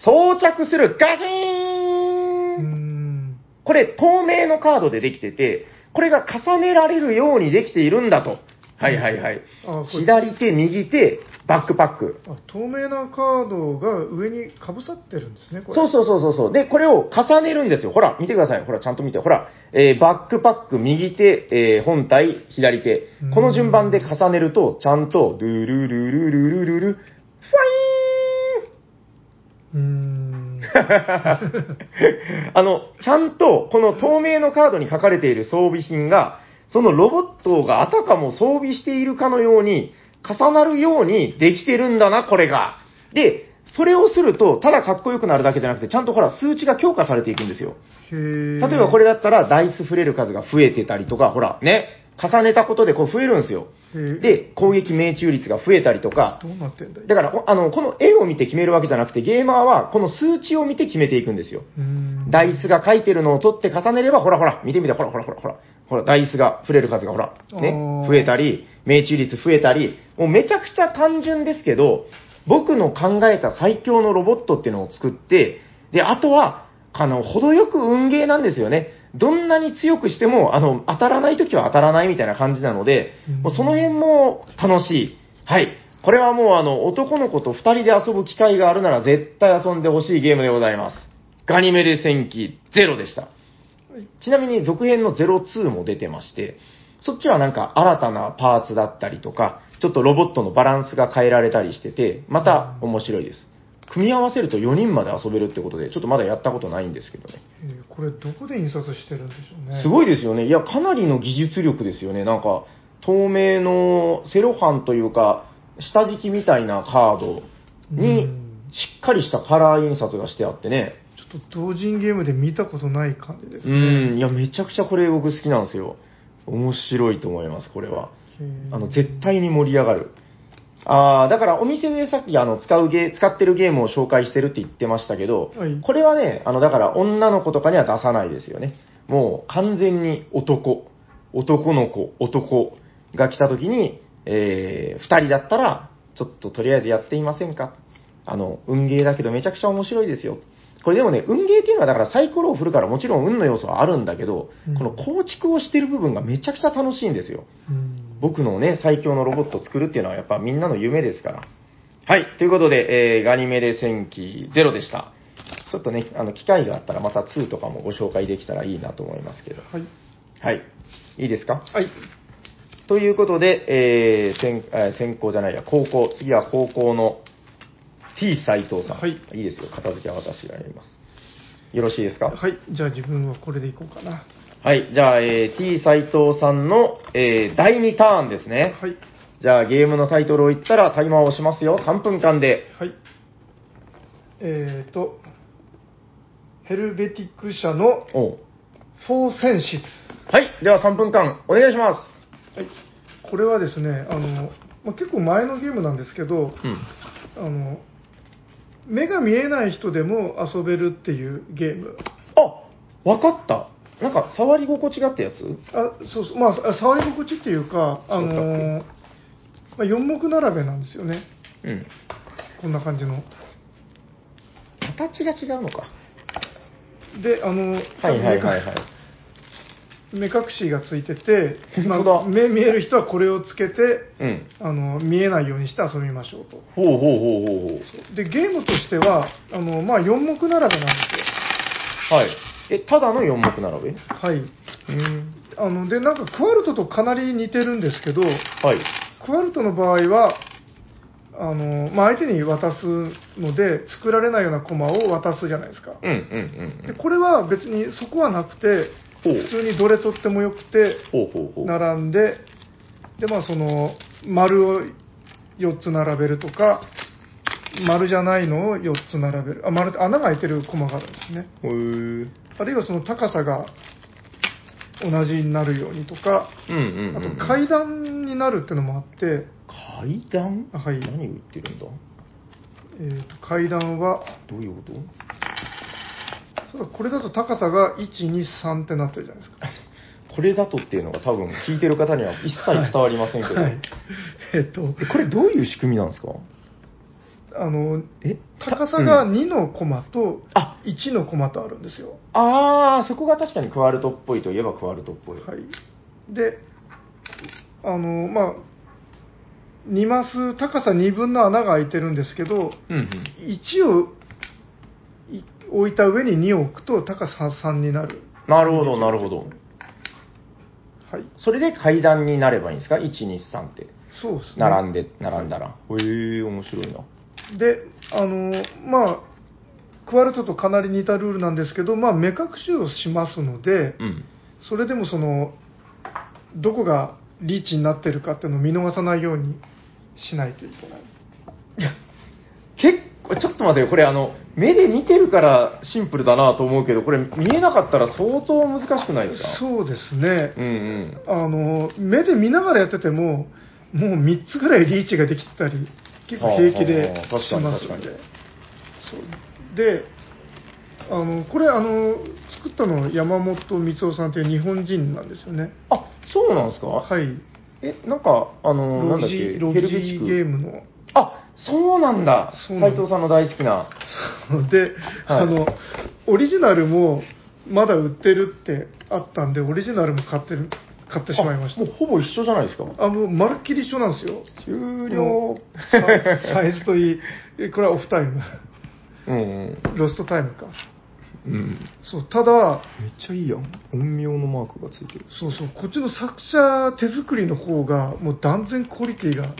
装着する。ガシーンん。これ透明のカードでできてて、これが重ねられるようにできているんだと。はいはいはい。あこれ左手、右手、バックパック。あ透明なカードが上にかぶさってるんですね、これ。そうそうそうそうそう。で、これを重ねるんですよ。ほら、見てください。ほら、ちゃんと見て。ほら、えーバックパック、右手、えー本体、左手うん。この順番で重ねると、ちゃんと、ルルルルルルルル、ファイーンうーん。*laughs* あの、ちゃんと、この透明のカードに書かれている装備品が、そのロボットがあたかも装備しているかのように、重なるようにできてるんだな、これが。で、それをすると、ただかっこよくなるだけじゃなくて、ちゃんとほら、数値が強化されていくんですよ。例えばこれだったら、ダイス触れる数が増えてたりとか、ほら、ね、重ねたことでこう増えるんですよ。で、攻撃命中率が増えたりとか、どうなってんだい？だから、おあの、この絵を見て決めるわけじゃなくて、ゲーマーはこの数値を見て決めていくんですよ。ダイスが書いてるのを取って重ねれば、ほらほら、見てみて、ほらほらほらほら、ほら、ダイスが触れる数がほら、ね増えたり、命中率増えたり、もうめちゃくちゃ単純ですけど、僕の考えた最強のロボットっていうのを作って、で、あとは、あの、程よく運ゲーなんですよね。どんなに強くしても、あの、当たらない時は当たらないみたいな感じなので、うんもうその辺も楽しい。はい。これはもうあの、男の子と二人で遊ぶ機会があるなら絶対遊んでほしいゲームでございます。ガニメデ戦記ゼロでした。ちなみに続編の02も出てまして、そっちはなんか新たなパーツだったりとか、ちょっとロボットのバランスが変えられたりしてて、また面白いです。組み合わせると4人まで遊べるってことで、ちょっとまだやったことないんですけどね。えーこれどこで印刷してるんでしょうね。すごいですよね。いや、かなりの技術力ですよね。なんか、透明のセロハンというか、下敷きみたいなカードにうん、しっかりしたカラー印刷がしてあってね。と同人ゲームで見たことない感じですうね。ん、いや、めちゃくちゃこれ僕好きなんですよ。面白いと思います、これは。あの、絶対に盛り上がる。ああ、だからお店でさっきあの、使うゲー、使ってるゲームを紹介してるって言ってましたけど、はいこれはね、あの、だから女の子とかには出さないですよね。もう完全に男、男の子、男が来た時に、えー、二人だったら、ちょっととりあえずやっていませんかあの、運ゲーだけどめちゃくちゃ面白いですよ。これでもね、運ゲーっていうのはだからサイコロを振るからもちろん運の要素はあるんだけど、うんこの構築をしてる部分がめちゃくちゃ楽しいんですよ。うん僕のね、最強のロボットを作るっていうのはやっぱみんなの夢ですから。はい。ということで、えーガニメデ戦記ゼロでした。ちょっとね、あの、機会があったらまた2とかもご紹介できたらいいなと思いますけど。はい。はい。いいですか？はい。ということで、えー、先えー先行じゃないや、高校、次は高校の T 斎藤さん。はいいいですよ。片付けは私がやります。よろしいですか？はい。じゃあ自分はこれでいこうかな。はい。じゃあ、えー、T 斎藤さんの、えー、第2ターンですね。はい。じゃあ、ゲームのタイトルを言ったらタイマーを押しますよ。3分間で。はい。えーと、ヘルベティック社のフォーセンシス。はい。では3分間、お願いします。はい。これはですね、あの、まあ、結構前のゲームなんですけど、うん。あの、目が見えない人でも遊べるっていうゲーム。あ、わかった。なんか、触り心地があったやつ？あそうそう、まあ、あ触り心地っていうか、あのーまあ、4目並べなんですよね。うん。こんな感じの。形が違うのか。で、あの、はいはいはいはい。目隠しがついてて、ま本当だあ、目見える人はこれをつけて、うん。あの見えないようにして遊びましょうと。ほうほうほうほうほう。で、ゲームとしては、あのまあ、4目並べなんですよ。はい。え、ただの4目並べ？はい。うん。あので、なんかクワルトとかなり似てるんですけど、はい。クワルトの場合は、あのまあ、相手に渡すので、作られないようなコマを渡すじゃないですか。うんうんうんでこれは別にそこはなくて、普通にどれ取ってもよくて。並んで、で、まあ、その、丸を4つ並べるとか、丸じゃないのを4つ並べる。あ、丸って穴が開いてるコマがあるんですね。あるいはその高さが同じになるようにとか、うんうんうんあうん。と階段になるっていうのもあって、階段？あはい何を言ってるんだ？えーと階段は、どういうこと？そうだこれだと高さが1、2、3ってなってるじゃないですか。これだとっていうのが多分聞いてる方には一切伝わりませんけど。はい。*laughs* えっ、と、えこれどういう仕組みなんですか？あの、え高さがうん2のコマとあ1のコマとあるんですよ。あー、そこが確かにクワルトっぽいといえばクワルトっぽい。はい。で、あの、まあ、2マス、高さ2分の穴が開いてるんですけど、うんうん。1をい置いた上に2を置くと高さ3になる。なるほど、なるほど。はい。それで階段になればいいんですか ?1、2、3って。そうですね。並んで、並んだら。へえー、面白いな。で、あの、まあ、クワルトとかなり似たルールなんですけど、まあ、目隠しをしますので、うん。それでもその、どこがリーチになってるかっていうのを見逃さないようにしないといけない。結構、ちょっと待ってよ。これあの、目で見てるからシンプルだなと思うけど、これ見えなかったら相当難しくないですか？そうですね。うんうん。あの、目で見ながらやってても、もう3つぐらいリーチができてたり、結構平気でしますので。で、あの、これ、あの、作ったのは山本光夫さんという日本人なんですよね。あ、そうなんですか？はい。え、なんか、あの、なんだっけ、ロジロヘルベジチクゲームの。あ、そうなんだ。そうなん斉藤さんの大好きな。*laughs* で、はいあの、オリジナルもまだ売ってるってあったんで、オリジナルも買ってる、買ってしまいましあもうほぼ一緒じゃないですか。た。あ、もうまるっきり一緒なんですよ。終了ササイズといい、えこれはオフタイム。うんうん。ロストタイムか。うん。そう、ただ、めっちゃいいやん。陰陽のマークがついてる。そうそう、こっちの作者手作りの方が、もう断然クオリティが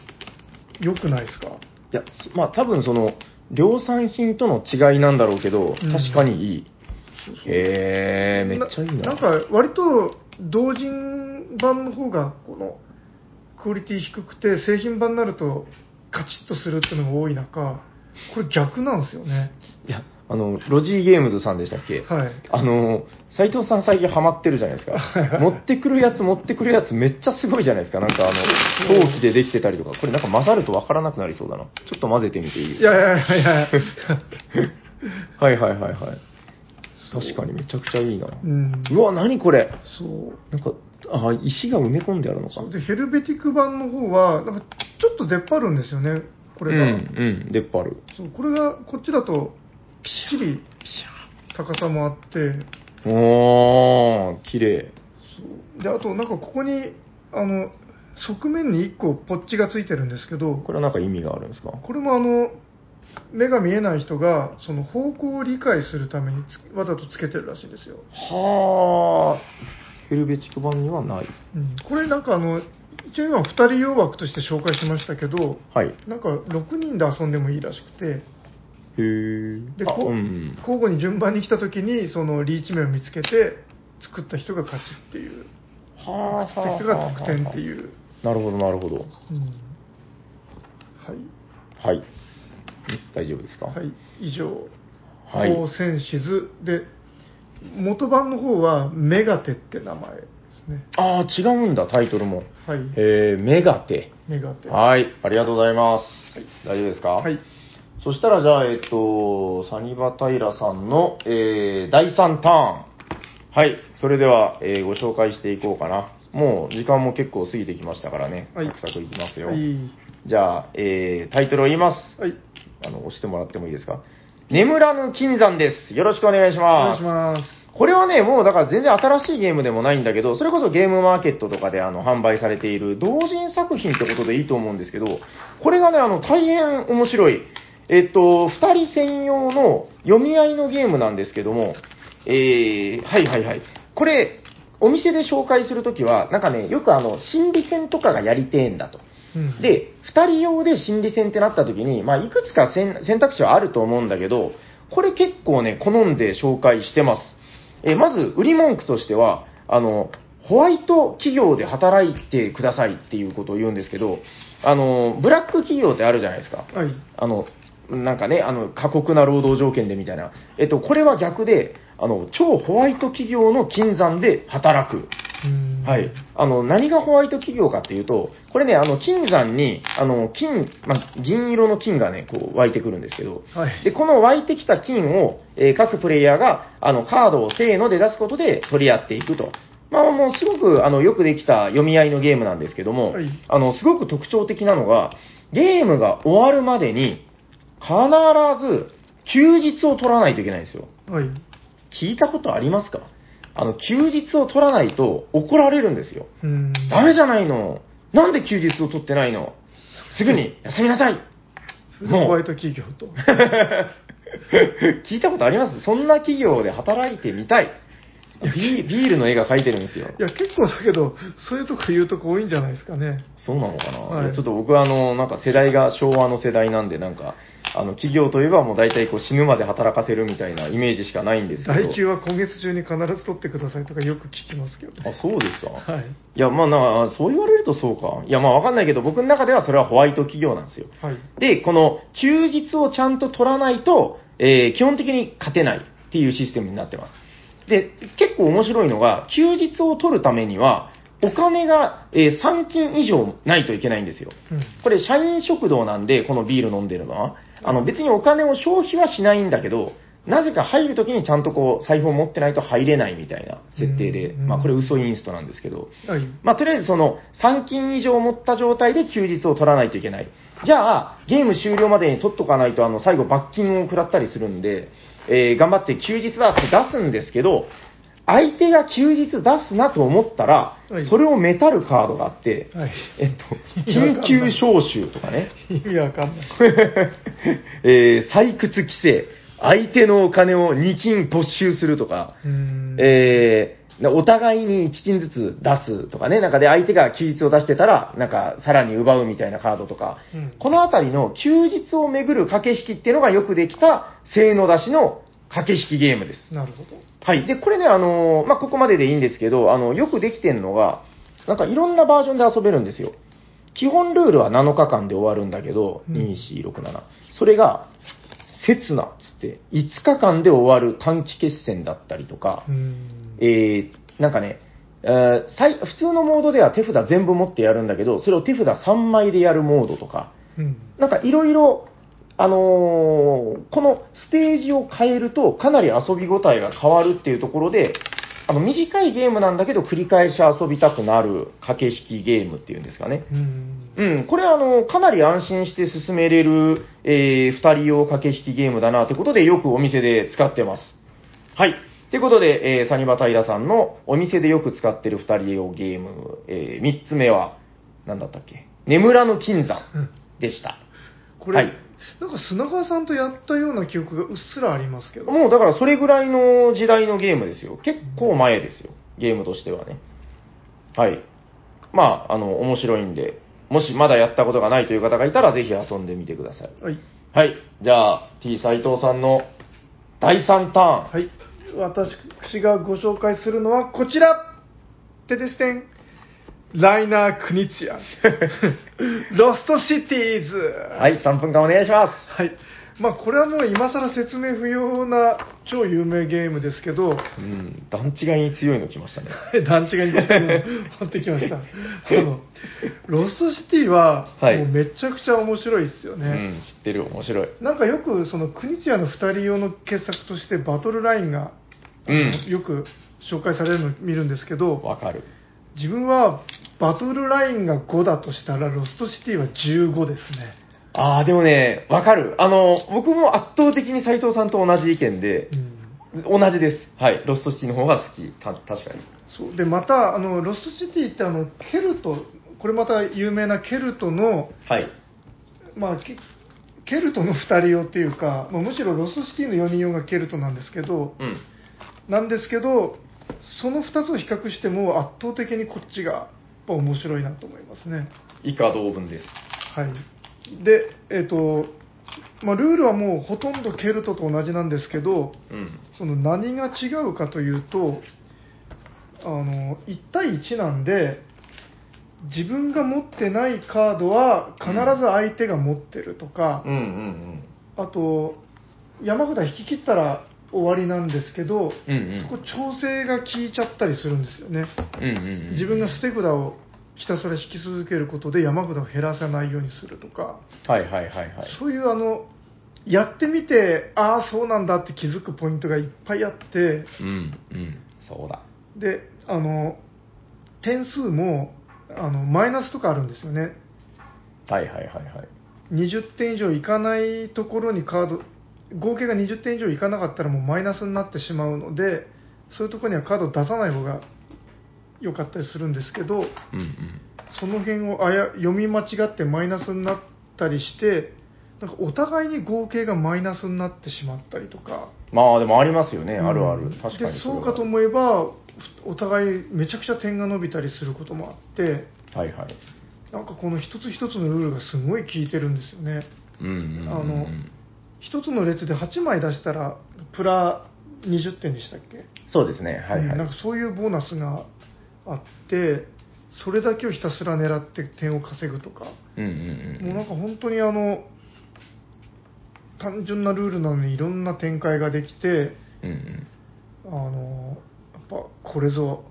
良くないですか？いや、そまあ多分その、量産品との違いなんだろうけど、うん確かにいい。へえ、めっちゃいいな。なんか、割と、同人版の方が、この、クオリティ低くて、製品版になると、カチッとするっていうのが多い中、これ逆なんですよね。いや、あの、ロジーゲームズさんでしたっけ？はい。あの、斉藤さん最近ハマってるじゃないですか。持ってくるやつ持ってくるやつめっちゃすごいじゃないですか。なんかあの、陶器でできてたりとか。これなんか混ざるとわからなくなりそうだな。ちょっと混ぜてみていい？ですかいやいやいやいや *laughs* はいはいはいはい。確かにめちゃくちゃいいな。うん。うわ、何これ？そう。なんか、あ、石が埋め込んであるのか。そうで、ヘルベティク版の方は、なんか、ちょっと出っ張るんですよね、これが。うん、うん、出っ張る。そうこれが、こっちだと、きっちり高さもあって、おー、綺麗。で、あと、なんかここに、あの、側面に1個ポッチがついてるんですけど、これはなんか意味があるんですか？これもあの、目が見えない人が、その方向を理解するためにつわざとつけてるらしいんですよ。はー、ヘルベチク版にはない。うん、これなんかあの、一応今2人用枠として紹介しましたけど、はい。なんか6人で遊んでもいいらしくて、へー。で、うん。交互に順番に来た時に、そのリーチ目を見つけて、作った人が勝ちっていう、は作った人が得点ってう。いう。なるほど、なるほど。うんはい。はい。ん大丈夫ですか？はい、以上。はいフォーセンシズで、元版の方はメガテって名前ですね。ああ、違うんだ、タイトルも。はい。えー、メガテ。メガテ。はい、ありがとうございます。大丈夫ですか？はい。そしたら、じゃあ、えっと、サニバタイラさんの、えー、第3ターン。はい、それでは、えーご紹介していこうかな。もう、時間も結構過ぎてきましたからね。はいサクサクいきますよ。はい。じゃあ、えー、タイトルを言います。はい。あの、押してもらってもいいですか？眠らぬ金山です。よろしくお願いしお願います。します。これはね、もうだから全然新しいゲームでもないんだけど、それこそゲームマーケットとかであの販売されている同人作品ってことでいいと思うんですけど、これがね、あの、大変面白い。えっと、二人専用の読み合いのゲームなんですけども、えー、はいはいはい。これ、お店で紹介するときは、なんかね、よくあの、心理戦とかがやりてえんだと。うん、で、二人用で心理戦ってなった時に、まあ、いくつか選選択肢はあると思うんだけど、これ結構ね、好んで紹介してます。えーまず、売り文句としては、あの、ホワイト企業で働いてくださいっていうことを言うんですけど、あの、ブラック企業ってあるじゃないですか。はい。あの、なんかね、あの、過酷な労働条件でみたいな。えっと、これは逆で、あの、超ホワイト企業の金山で働く。うんはい。あの、何がホワイト企業かっていうと、これね、あの、金山に、あの、金、まあ、銀色の金がね、こう湧いてくるんですけど、はい。で、この湧いてきた金を、えー各プレイヤーが、あの、カードをせーので出すことで取り合っていくと。まあ、もうすごく、あの、よくできた読み合いのゲームなんですけども、はいあの、すごく特徴的なのが、ゲームが終わるまでに、必ず、休日を取らないといけないんですよ。はい。聞いたことありますか？あの、休日を取らないと怒られるんですよ。うん。ダメじゃないの。なんで休日を取ってないの？すぐに休みなさい。ホワイト企業と。*laughs* 聞いたことあります？そんな企業で働いてみたい。ビビールの絵が描いてるんですよ。いや、結構だけど、そういうとこ言うとこ多いんじゃないですかね。そうなのかな、はいちょっと僕はあの、なんか世代が昭和の世代なんで、なんか、あの、企業といえばもう大体こう死ぬまで働かせるみたいなイメージしかないんですけど。代給は今月中に必ず取ってくださいとかよく聞きますけどね。あ、そうですか？はい。いや、まあな、そう言われるとそうか。いや、まあわかんないけど、僕の中ではそれはホワイト企業なんですよ。はい。で、この休日をちゃんと取らないと、えー基本的に勝てないっていうシステムになってます。で、結構面白いのが、休日を取るためには、お金が、えー3金以上ないといけないんですよ。うん。これ、社員食堂なんで、このビール飲んでるのは、あの、別にお金を消費はしないんだけど、なぜか入るときにちゃんとこう、財布を持ってないと入れないみたいな設定で、うんまあ、これ嘘インストなんですけど、はい。まあ、とりあえずその3金以上持った状態で休日を取らないといけない。じゃあ、ゲーム終了までに取っとかないと、あの、最後罰金を食らったりするんで、えー頑張って休日だって出すんですけど、相手が休日出すなと思ったらはい、それをメタるカードがあって、はい。えっと、緊急招集とかね、意味わかんない。*laughs* えー採掘規制、相手のお金を2金没収するとか、うん。えーお互いに1金ずつ出すとかね、なんかで相手が休日を出してたら、なんかさらに奪うみたいなカードとか、うんこのあたりの休日をめぐる駆け引きっていうのがよくできた、せーの出しの駆け引きゲームです。なるほど。はい。で、これね、あのーまあ、ここまででいいんですけど、あの、よくできてるのが、なんかいろんなバージョンで遊べるんですよ。基本ルールは7日間で終わるんだけど、うん2、4、6、7。それが、刹那っつって、5日間で終わる短期決戦だったりとか、うん。えー、なんかね、えー最普通のモードでは手札全部持ってやるんだけど、それを手札3枚でやるモードとか、うん。なんかいろいろ、あのーこのステージを変えるとかなり遊び応えが変わるっていうところで、あの短いゲームなんだけど繰り返し遊びたくなる駆け引きゲームっていうんですかね。うん。うん、これはあの、かなり安心して進めれる、えー、二人用駆け引きゲームだなってことでよくお店で使ってます。はい。ということで、えー、サニバタイラさんのお店でよく使ってる二人用ゲーム、えー、三つ目は、なんだったっけ？眠らぬ金山うんでした。これ、はいなんか砂川さんとやったような記憶がうっすらありますけど。もうだからそれぐらいの時代のゲームですよ。結構前ですよ。ゲームとしてはね。はい。まあ、あの、面白いんで、もしまだやったことがないという方がいたら、ぜひ遊んでみてください。はい。はい。じゃあ、T 斎藤さんの第3ターン。はい。私がご紹介するのはこちらてですてんライナー・クニツィア。*laughs* ロストシティーズ。はい、3分間お願いします。はい。まあ、これはもう今更説明不要な超有名ゲームですけど、うん、段違いに強いの来ましたね。*laughs* 段違いに *laughs* 持ってきました。あの、ロストシティは、はいもうめちゃくちゃ面白いですよね。うん、知ってる、面白い。なんかよく、その、クニチアの2人用の傑作として、バトルラインが、うん、よく紹介されるのを見るんですけど、わかる。自分はバトルラインが5だとしたら、ロストシティは15ですね。ああ、でもね、わかる。あの、僕も圧倒的に斎藤さんと同じ意見で、うん。同じです。はい。ロストシティの方が好き。た確かに。そうでまたあのロストシティってあのケルトこれまた有名なケルトのはい。まあケケルトの2人用っていうか、まあ、むしろロストシティの4人用がケルトなんですけどうん。なんですけどその2つを比較しても圧倒的にこっちがぱ面白いなと思いますね以下同文です。はいでえっ、とまあルールはもうほとんどケルトと同じなんですけどうん。その何が違うかというとあの1対1なんで自分が持ってないカードは必ず相手が持ってるとか、あと山札引き切ったら終わりなんですけど、うん。うんうん。そこ調整が効いちゃったりするんですよね、うんうんうん。自分が捨て札をひたすら引き続けることで山札を減らさないようにするとかはいはいはいはい。そういうあのやってみてああそうなんだって気づくポイントがいっぱいあってうんうん。そうだ。であの点数もあのマイナスとかあるんですよねはいはいはいはい。20点以上いかないところにカード合計が20点以上いかなかったらもうマイナスになってしまうのでそういうところにはカードを出さない方が良かったりするんですけどうんうん。その辺をあや読み間違ってマイナスになったりしてなんかお互いに合計がマイナスになってしまったりとかまあでもありますよね。あるあるうん。確かにでそうかと思えばお互いめちゃくちゃ点が伸びたりすることもあってはいはい。なんかこの一つ一つのルールがすごい効いてるんですよねうんうんうんうん。あの一つの列で8枚出したらプラ20点でしたっけ、そうですね。はいはい。うんなんかそういうボーナスがあってそれだけをひたすら狙って点を稼ぐとか、うんうんうん。もうなんか本当にあの単純なルールなのにいろんな展開ができてうんうん。あのやっぱこれぞ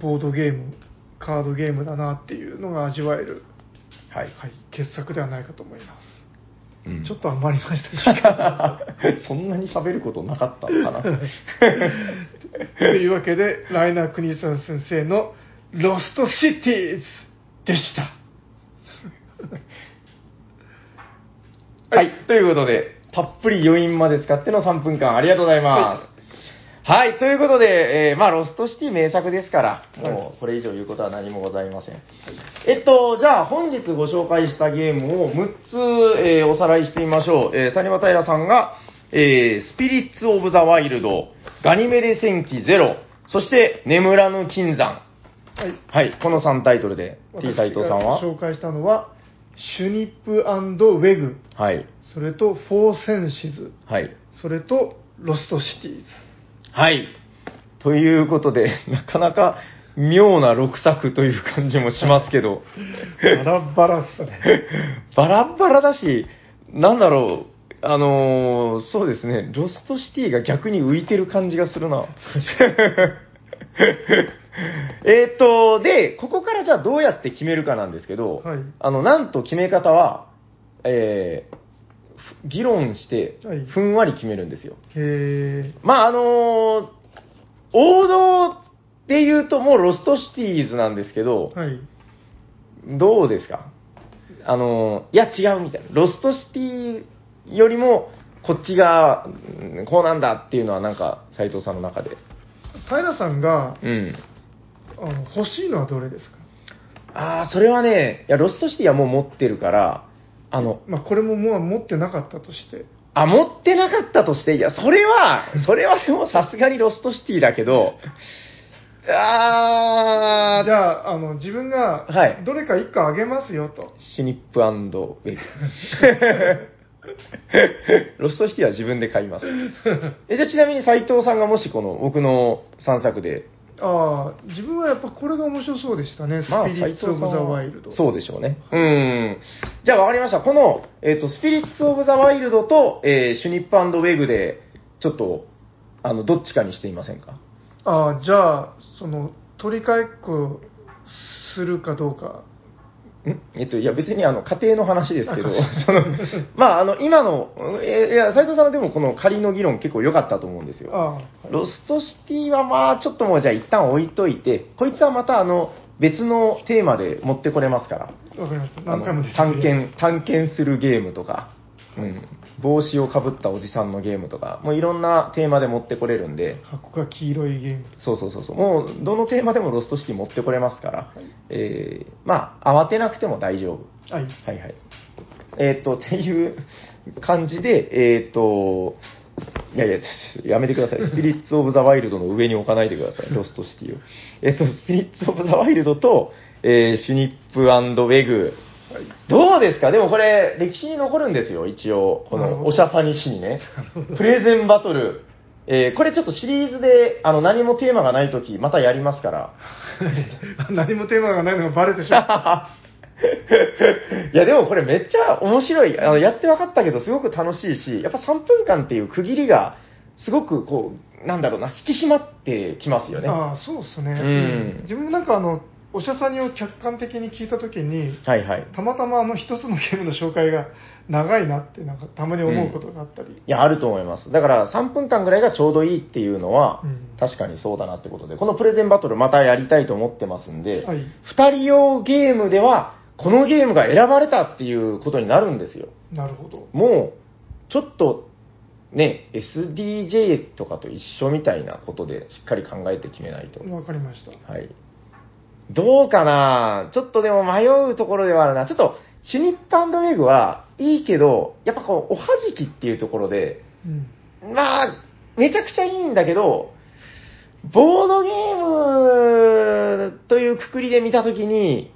ボードゲームカードゲームだなっていうのが味わえる、はい。はい、傑作ではないかと思います、うんちょっと余りました *laughs* そんなに喋ることなかったのかな。というわけでライナー・クニツィア先生の「ロストシティーズ」でしたはい。ということで、たっぷり余韻まで使っての3分間ありがとうございます。はい。ということで、えーまあ、ロストシティ名作ですから、もうこれ以上言うことは何もございません。えっと、じゃあ本日ご紹介したゲームを6つ、えーおさらいしてみましょう。えー、サニバタイラさんが、えースピリッツ・オブ・ザ・ワイルド、ガニメデ戦記ゼロ、そして眠らぬ金山。はいはい。この3タイトルで、T 斎藤さんは？紹介したのはシュニップウェグはい。それとフォーセンシズはい。それとロストシティーズはい。ということで、*laughs* なかなか妙な6作という感じもしますけど、バラバラっすね。*laughs* バラッバラだし、なんだろう、あのーそうですね、ロストシティが逆に浮いてる感じがするな。*laughs* えっと、で、ここからじゃあどうやって決めるかなんですけど、はい。あの、なんと決め方は、えーふ議論してはい、ふんわり決めるんですよ。へまあ、あのー王道で言うともう Lost Cities なんですけどー、はいどうですか？あのーいや違うみたいな。 Lost City よりも、こっちが、うんこうなんだっていうのはなんか、斉藤さんの中で。平さんがうん。あの欲しいのはどれですか？ああ、それはね、いや、 Lost City はもう持ってるから、あの、まあこれももう持ってなかったとして。あ、持ってなかったとして、いや、それは、それはでもさすがにロストシティだけど、あー、じゃああの自分がはい。どれか1個あげますよと、シュニップウェイ。*laughs* ロストシティは自分で買います。えじゃあちなみに斉藤さんがもしこの僕の3作で、ああ自分はやっぱこれが面白そうでしたね、スまあピリッツ・オブ・ザ・ワイルド。そうでしょうね。うん。じゃあわかりました。この、えっ、と、スピリッツ・オブ・ザ・ワイルドと、えーシュニップウェグで、ちょっと、あの、どっちかにしてみませんか？ああじゃあ、その取り替えっこするかどうか、ん *laughs* えっと、いや別にあの家庭の話ですけどあ、*laughs* その、まああの、今の、えいや、斉藤さんはでもこの仮の議論結構良かったと思うんですよ。ロストシティはまあちょっともうじゃあ一旦置いといて、こいつはまたあの、別のテーマで持ってこれますから。わかりました、あの何回も探検、探検するゲームとか。うん。帽子をかぶったおじさんのゲームとか、もういろんなテーマで持ってこれるんで、箱が黄色いゲーム。そうそうそうそう、もうどのテーマでもロストシティ持ってこれますから、えー、まあ、慌てなくても大丈夫。はい。はいはい。えーっと、っていう感じで、えーっと、いやいや、やめてください。スピリッツ・オブ・ザ・ワイルドの上に置かないでください。ロストシティを。えーっと、スピリッツ・オブ・ザ・ワイルドと、えーシュニップウェグ。はい。どうですか？でもこれ、歴史に残るんですよ、一応。この、おしゃさにしにねプレゼンバトル。えーこれちょっとシリーズで、あの、何もテーマがないとき、またやりますから。*laughs* 何もテーマがないのがバレてしまう。*laughs* いや、でもこれめっちゃ面白い。あの、やって分かったけど、すごく楽しいし、やっぱ3分間っていう区切りが、すごくこう、なんだろうな、引き締まってきますよね。ああ、そうですね。うん自分もなんかあの、おしゃさんにを客観的に聞いたときに、はいはい。たまたまあの一つのゲームの紹介が長いなってなんかたまに思うことがあったり。いや、あると思います。だから3分間ぐらいがちょうどいいっていうのは、うん確かにそうだなってことで、このプレゼンバトルまたやりたいと思ってますんで、はい2人用ゲームでは、このゲームが選ばれたっていうことになるんですよ。なるほど。もう、ちょっと、ね、SDJ とかと一緒みたいなことでしっかり考えて決めないと。わかりました。はい。どうかな？ちょっとでも迷うところではあるな。ちょっと、シュニップウェグはいいけど、やっぱこう、おはじきっていうところで、うん。まあ、めちゃくちゃいいんだけど、ボードゲームというくくりで見たときに、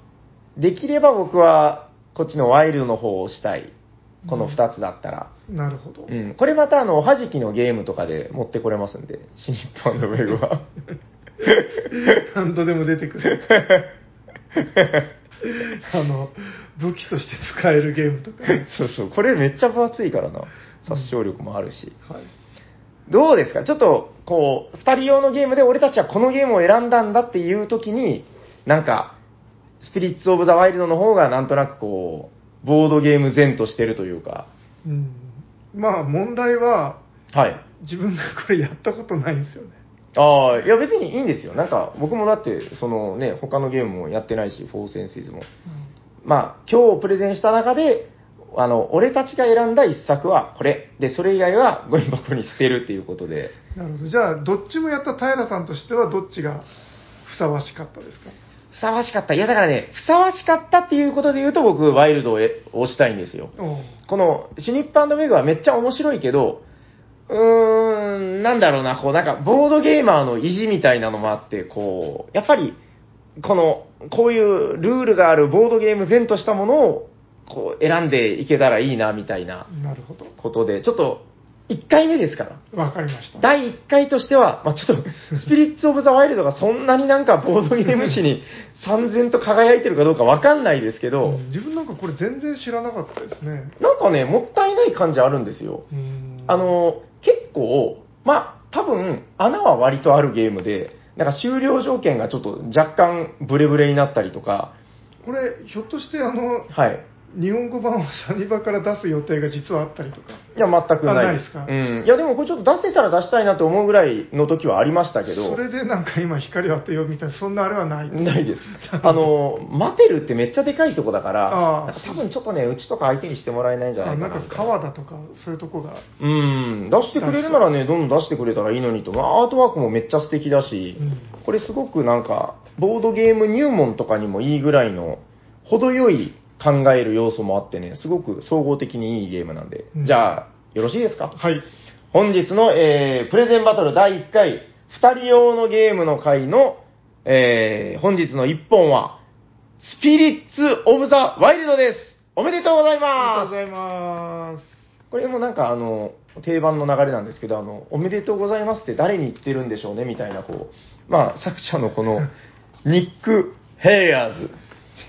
できれば僕はこっちのワイルドの方をしたい。この2つだったら。なるほど。うん。これまたあの、おはじきのゲームとかで持ってこれますんで、シニップウェグは。*laughs* 何度でも出てくる。*laughs* あの、武器として使えるゲームとかね。そうそう。これめっちゃ分厚いからな。殺傷力もあるし。はい。どうですか？ちょっと、こう、二人用のゲームで俺たちはこのゲームを選んだんだっていう時に、なんか、スピリッツ・オブ・ザ・ワイルドの方がなんとなくこう、ボードゲーム前としてるというか。うん。まあ問題は、はい。自分がこれやったことないんですよね。ああ、いや別にいいんですよ。なんか、僕もだって、そのね、他のゲームもやってないし、フォーセンシズも。まあ、今日プレゼンした中で、あの、俺たちが選んだ一作はこれ。で、それ以外はゴミ箱に捨てるっていうことで。なるほど。じゃあ、どっちもやった平さんとしては、どっちがふさわしかったですか？ふさわしかった。いや、だからね、ふさわしかったっていうことで言うと僕、ワイルドを押したいんですよ。この、シュニップウェグはめっちゃ面白いけど、うーん、なんだろうな、こう、なんか、ボードゲーマーの意地みたいなのもあって、こう、やっぱり、この、こういうルールがあるボードゲーム前としたものを、こう、選んでいけたらいいな、みたいななるほど。ことで、ちょっと、1回目ですから。わかりました。第1回としては、まあ、ちょっと、スピリッツ・オブ・ザ・ワイルドがそんなになんかボードゲーム誌に *laughs* 三然と輝いてるかどうかわかんないですけど、うん自分なんかこれ全然知らなかったですね。なんかね、もったいない感じあるんですよ。うんあ、の、結構、まあ、多分、穴は割とあるゲームで、なんか終了条件がちょっと若干ブレブレになったりとか、これ、ひょっとしてあの、はい。日本語版をサニバから出す予定が実はあったりとか。いや、全くないあないですか？うん。いや、でもこれちょっと出せたら出したいなと思うぐらいの時はありましたけど、それでなんか今光を当てようみたいな、そんなあれはない。ないです。*laughs* あの、マテルってめっちゃでかいとこだから、あんか多分ちょっとね、うちとか相手にしてもらえないんじゃないかなあなんか。川だとか、そういうとこが。うん、出してくれるならね、どんどん出してくれたらいいのにと。まあアートワークもめっちゃ素敵だし、うんこれすごくなんか、ボードゲーム入門とかにもいいぐらいの、程よい考える要素もあってね、すごく総合的にいいゲームなんで。うんじゃあ、よろしいですか？はい。本日の、えー、プレゼンバトル第1回、2人用のゲームの回の、えー、本日の1本は、スピリッツ・オブ・ザ・ワイルドですおめでとうございありがとうますございます。これもなんかあの、定番の流れなんですけど、あの、おめでとうございますって誰に言ってるんでしょうねみたいな、こう、まあ、作者のこの、*laughs* ニック・ヘイヤーズ。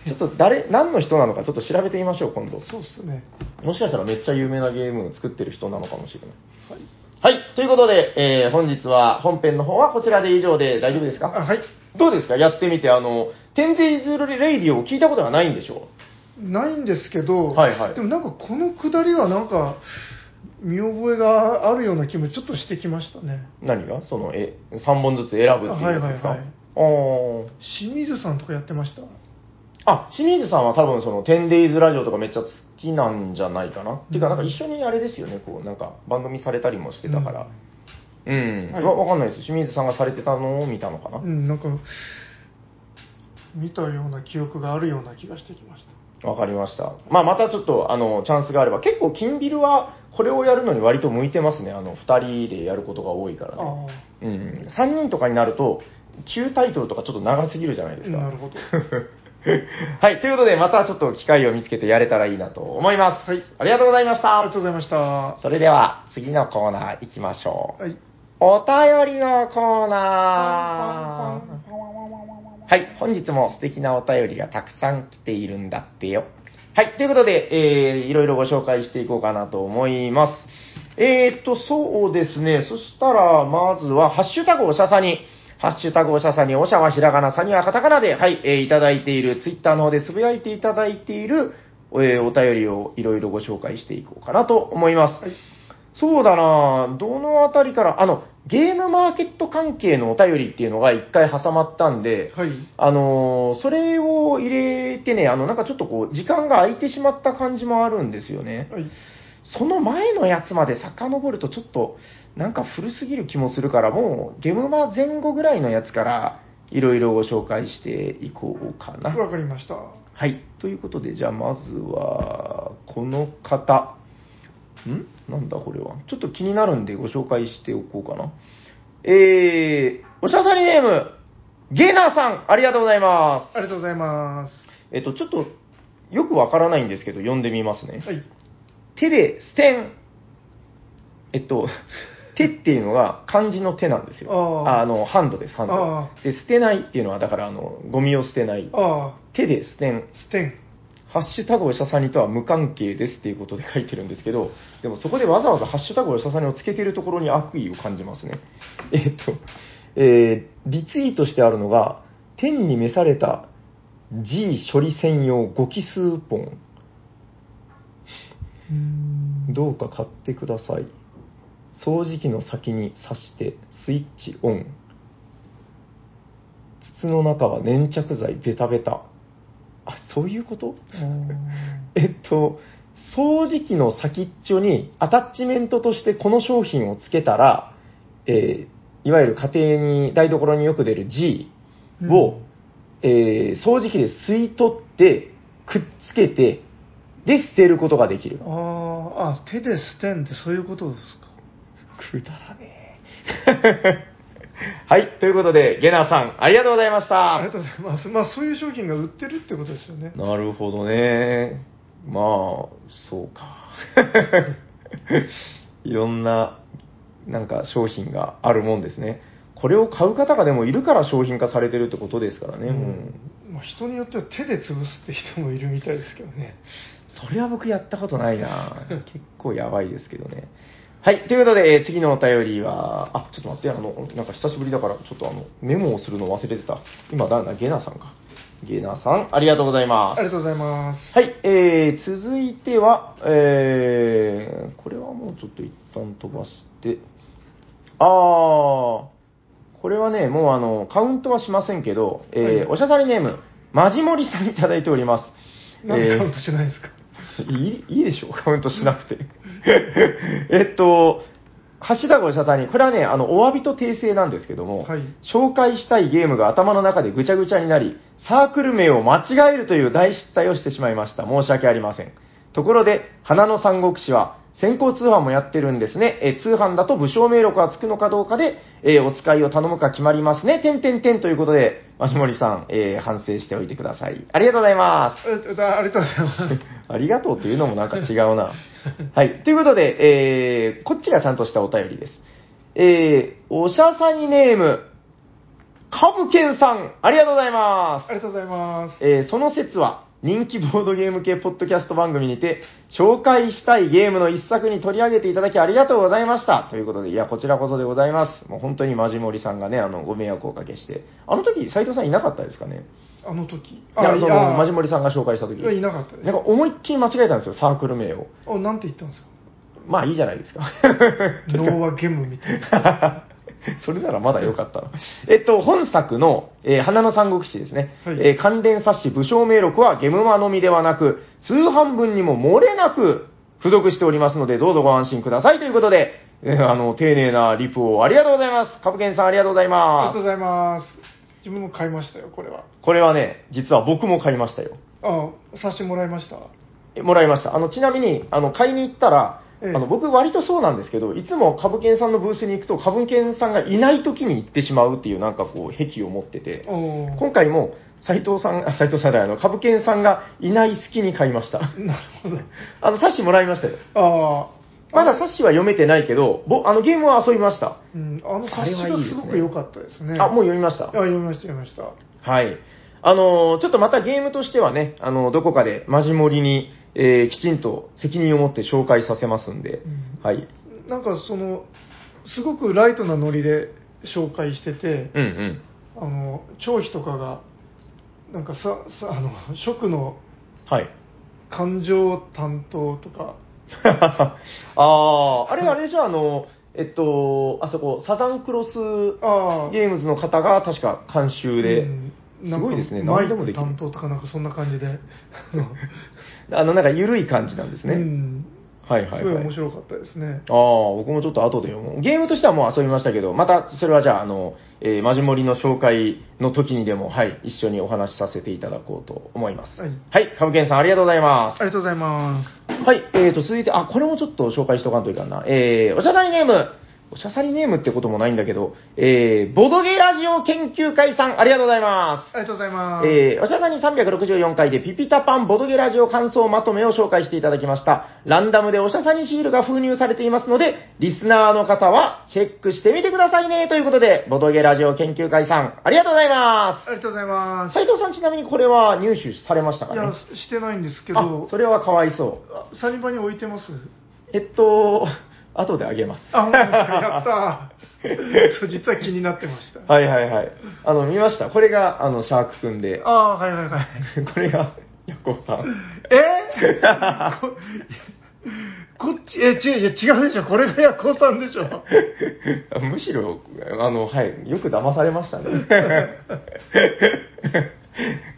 ちょっと誰、何の人なのかちょっと調べてみましょう、今度。そうっすね。もしかしたらめっちゃ有名なゲームを作ってる人なのかもしれない。はい。ということで、えー、本日は本編の方はこちらで以上で大丈夫ですか？あはい。どうですか？やってみて、あの、テンデイズレイディオを聞いたことがないんでしょないんですけど、はいはいでもなんかこのくだりはなんか、見覚えがあるような気もちょっとしてきましたね。何が？その、え、3本ずつ選ぶっていうやつですか？はいはいはいあー清水さんとかやってました？あ、清水さんは多分その 10days ラジオとかめっちゃ好きなんじゃないかな。っていうか、なんか一緒にあれですよね、こう、なんか番組されたりもしてたから。うん。はいわわかんないです。清水さんがされてたのを見たのかな？うん、なんか、見たような記憶があるような気がしてきました。わかりました。まあ、またちょっと、あの、チャンスがあれば、結構、金ビルは、これをやるのに割と向いてますね。あの、二人でやることが多いからね。あうん。三人とかになると、旧タイトルとかちょっと長すぎるじゃないであ、すか。なるほど。*laughs* *laughs* はい。ということで、またちょっと機会を見つけてやれたらいいなと思います。はいありがとうございました。ありがとうございました。はそれでは、次のコーナー行きましょう。い。お便りのコーナー。はい、本日も素敵なお便りがたくさん来ているんだってよ。はい、ということで、えー、いろいろご紹介していこうかなと思います。えーっと、そうですね、そしたら、まずは、ハッシュタグおしゃさに、ハッシュタグおしゃさに、おしゃはひらがな、さにはカタカナで、はい、えーいただいている、ツイッターの方でつぶやいていただいている、えーお便りをいろいろご紹介していこうかなと思います。はいそうだなどのあたりから、あの、ゲームマーケット関係のお便りっていうのが一回挟まったんで、はい。あのーそれを入れてね、あの、なんかちょっとこう、時間が空いてしまった感じもあるんですよね。はい。その前のやつまで遡るとちょっと、なんか古すぎる気もするから、もう、ゲームマ前後ぐらいのやつから、いろいろご紹介していこうかな。わかりました。はい。ということで、じゃあまずは、この方。ん？なんだこれは。ちょっと気になるんでご紹介しておこうかな。えー、おしゃさりネーム、ゲーナーさん、ありがとうございまありがとうございます。す。えっと、ちょっと、よくわからないんですけど、読んでみますね。はい。手で捨てん。えっと、*laughs* 手っていうのが漢字の手なんですよ。あの、ハンドです、ハンあド。で、捨てないっていうのは、だから、あの、ゴミを捨てない。手で捨てん。ステン。ハッシュタグおしゃさにとは無関係ですっていうことで書いてるんですけど、でもそこでわざわざハッシュタグおしゃさにをつけてるところに悪意を感じますね。えっと、えーリツイートしてあるのが、天に召された G 処理専用5奇数ポン。どうか買ってください。掃除機の先に挿してスイッチオン。筒の中は粘着剤ベタベタ。あ、そういうこと？えっと、掃除機の先っちょにアタッチメントとしてこの商品をつけたら、えーいわゆる家庭に、台所によく出る G を、えー掃除機で吸い取って、くっつけて、で捨てることができる。ああ、あ、手でステンってそういうことですか？くだらねえ。*laughs* はい、ということで、ゲナーさん、ありがとうございました。ありがとうございます。まあ、そういう商品が売ってるってことですよね。なるほどね。まあ、そうか。*laughs* いろんな、なんか商品があるもんですね。これを買う方がでもいるから商品化されてるってことですからね。うんまあ、人によっては手で潰すって人もいるみたいですけどね。それは僕やったことないな結構やばいですけどね。はい。ということで、えー次のお便りは、あ、ちょっと待って、あの、なんか久しぶりだから、ちょっとあの、メモをするの忘れてた。今、誰だゲナさんか。ゲナさん、ありがとうございます。ありがとうございます。はい、えー、続いては、えー、これはもうちょっと一旦飛ばして、あー、これはね、もうあの、カウントはしませんけど、えーはいおしゃさりネーム、まじもりさんいただいております。なんでカウントしないんですか、いいいいでしょう、カウントしなくて。*laughs* えっと、ハッシュタグおしゃさんに、これはね、あの、お詫びと訂正なんですけども、はい紹介したいゲームが頭の中でぐちゃぐちゃになり、サークル名を間違えるという大失態をしてしまいました。申し訳ありません。ところで、花の三国志は、先行通販もやってるんですね。えー通販だと武将名録がつくのかどうかで、えーお使いを頼むか決まりますね。てんてんてんということで、マシモリさん、えー反省しておいてください。ありがとうございます。えあありがとうございます。*laughs* ありがとうっていうのもなんか違うな。*laughs* はい。ということで、えー、こっちがちゃんとしたお便りです。えー、おしゃさにネーム、かぶけんさん、ありがとうございます。ありがとうございます。えーその説は、人気ボードゲーム系ポッドキャスト番組にて、紹介したいゲームの一作に取り上げていただきありがとうございました。ということで、いや、こちらこそでございます。もう本当にマジモリさんがね、あの、ご迷惑をおかけして。あの時、斉藤さんいなかったですかね？あの時？いや、その、マジモリリさんが紹介した時。いやいなかったですなんか思いっきり間違えたんですよ、サークル名を。あ、なんて言ったんですか？まあいいじゃないですか。*laughs* ノーワゲムみたいな。*laughs* *laughs* それならまだ良かったな。えっと、本作の、えー花の三国志ですね。はいえー関連冊子武将名録はゲムマのみではなく、通販分にも漏れなく付属しておりますので、どうぞご安心くださいということで、えーあの、丁寧なリプをありがとうございます。カブケンさんありがとうございありますがとう。ございます。自分も買いましたよ、これは。これはね、実は僕も買いましたよ。ああ、冊子もらいました。えもらいました。あの、ちなみに、あの、買いに行ったら、ええあの、僕割とそうなんですけど、いつも株券さんのブースに行くと、株券さんがいない時に行ってしまうっていうなんかこう、癖を持ってて、今回も斉藤さん、あ斉藤さんじゃないあの、株券さんがいない隙に買いました。なるほど。*laughs* あの、冊子もらいましたよ。ああ。まだ冊子は読めてないけど、ぼあの、ゲームは遊びました。うん、あの冊子がすごく良かったですね。あ、もう読みました？あ。読みました、読みました。はい。あのーちょっとまたゲームとしてはね、あのどこかでマジモリに、えーきちんと責任を持って紹介させますんで、うんはい。なんかその、すごくライトなノリで紹介してて、うんうん。ああの、張飛とかが、なんかさ、さあの、食のはい。感情担当とか、*laughs* ああ、あれあれでしょ、あの、えっと、あそこ、サザンクロスああ、ゲームズの方が確か監修で、うんすごいですね、何でもできるク担。当とかなんかそんな感じで、*laughs* あの、なんか緩い感じなんですね。うん、はいはいはい。すごい面白かったですね。ああ、僕もちょっと後で読もう。ゲームとしてはもう遊びましたけど、またそれはじゃあ、あの、えーマジモリの紹介の時にでも、はい、一緒にお話しさせていただこうと思います。はいはい、カブケンさんありがとうございまありがとうございます。す。はい、えーと、続いて、あ、これもちょっと紹介しとかんといかんな。えー、おしゃさりネーム。おしゃさりネームってこともないんだけど、えー、ボドゲラジオ研究会さん、ありがとうございます。ありがとうございます。えー、おしゃさんに364回でピピタパンボドゲラジオ感想まとめを紹介していただきました。ランダムでおしゃさにシールが封入されていますので、リスナーの方はチェックしてみてくださいね。ということで、ボドゲラジオ研究会さん、ありがとうございま。ありがとうございますす。斉藤さんちなみにこれは入手されましたかね？いや、してないんですけあど、、それはかわいそう。あサニバに置いてます？えっと、後であげます。あ、本当ですかやったー *laughs* そう、実は気になってました。はいはいはい。あの、見ました。これが、あの、シャークくんで、ああ、はいはいはい。*laughs* これが、ヤコウさん。え？こ *laughs* こっち、え、違う、いや違うでしょ。これがヤコウさんでしょ。むしろ、あの、はい、よく騙されましたね。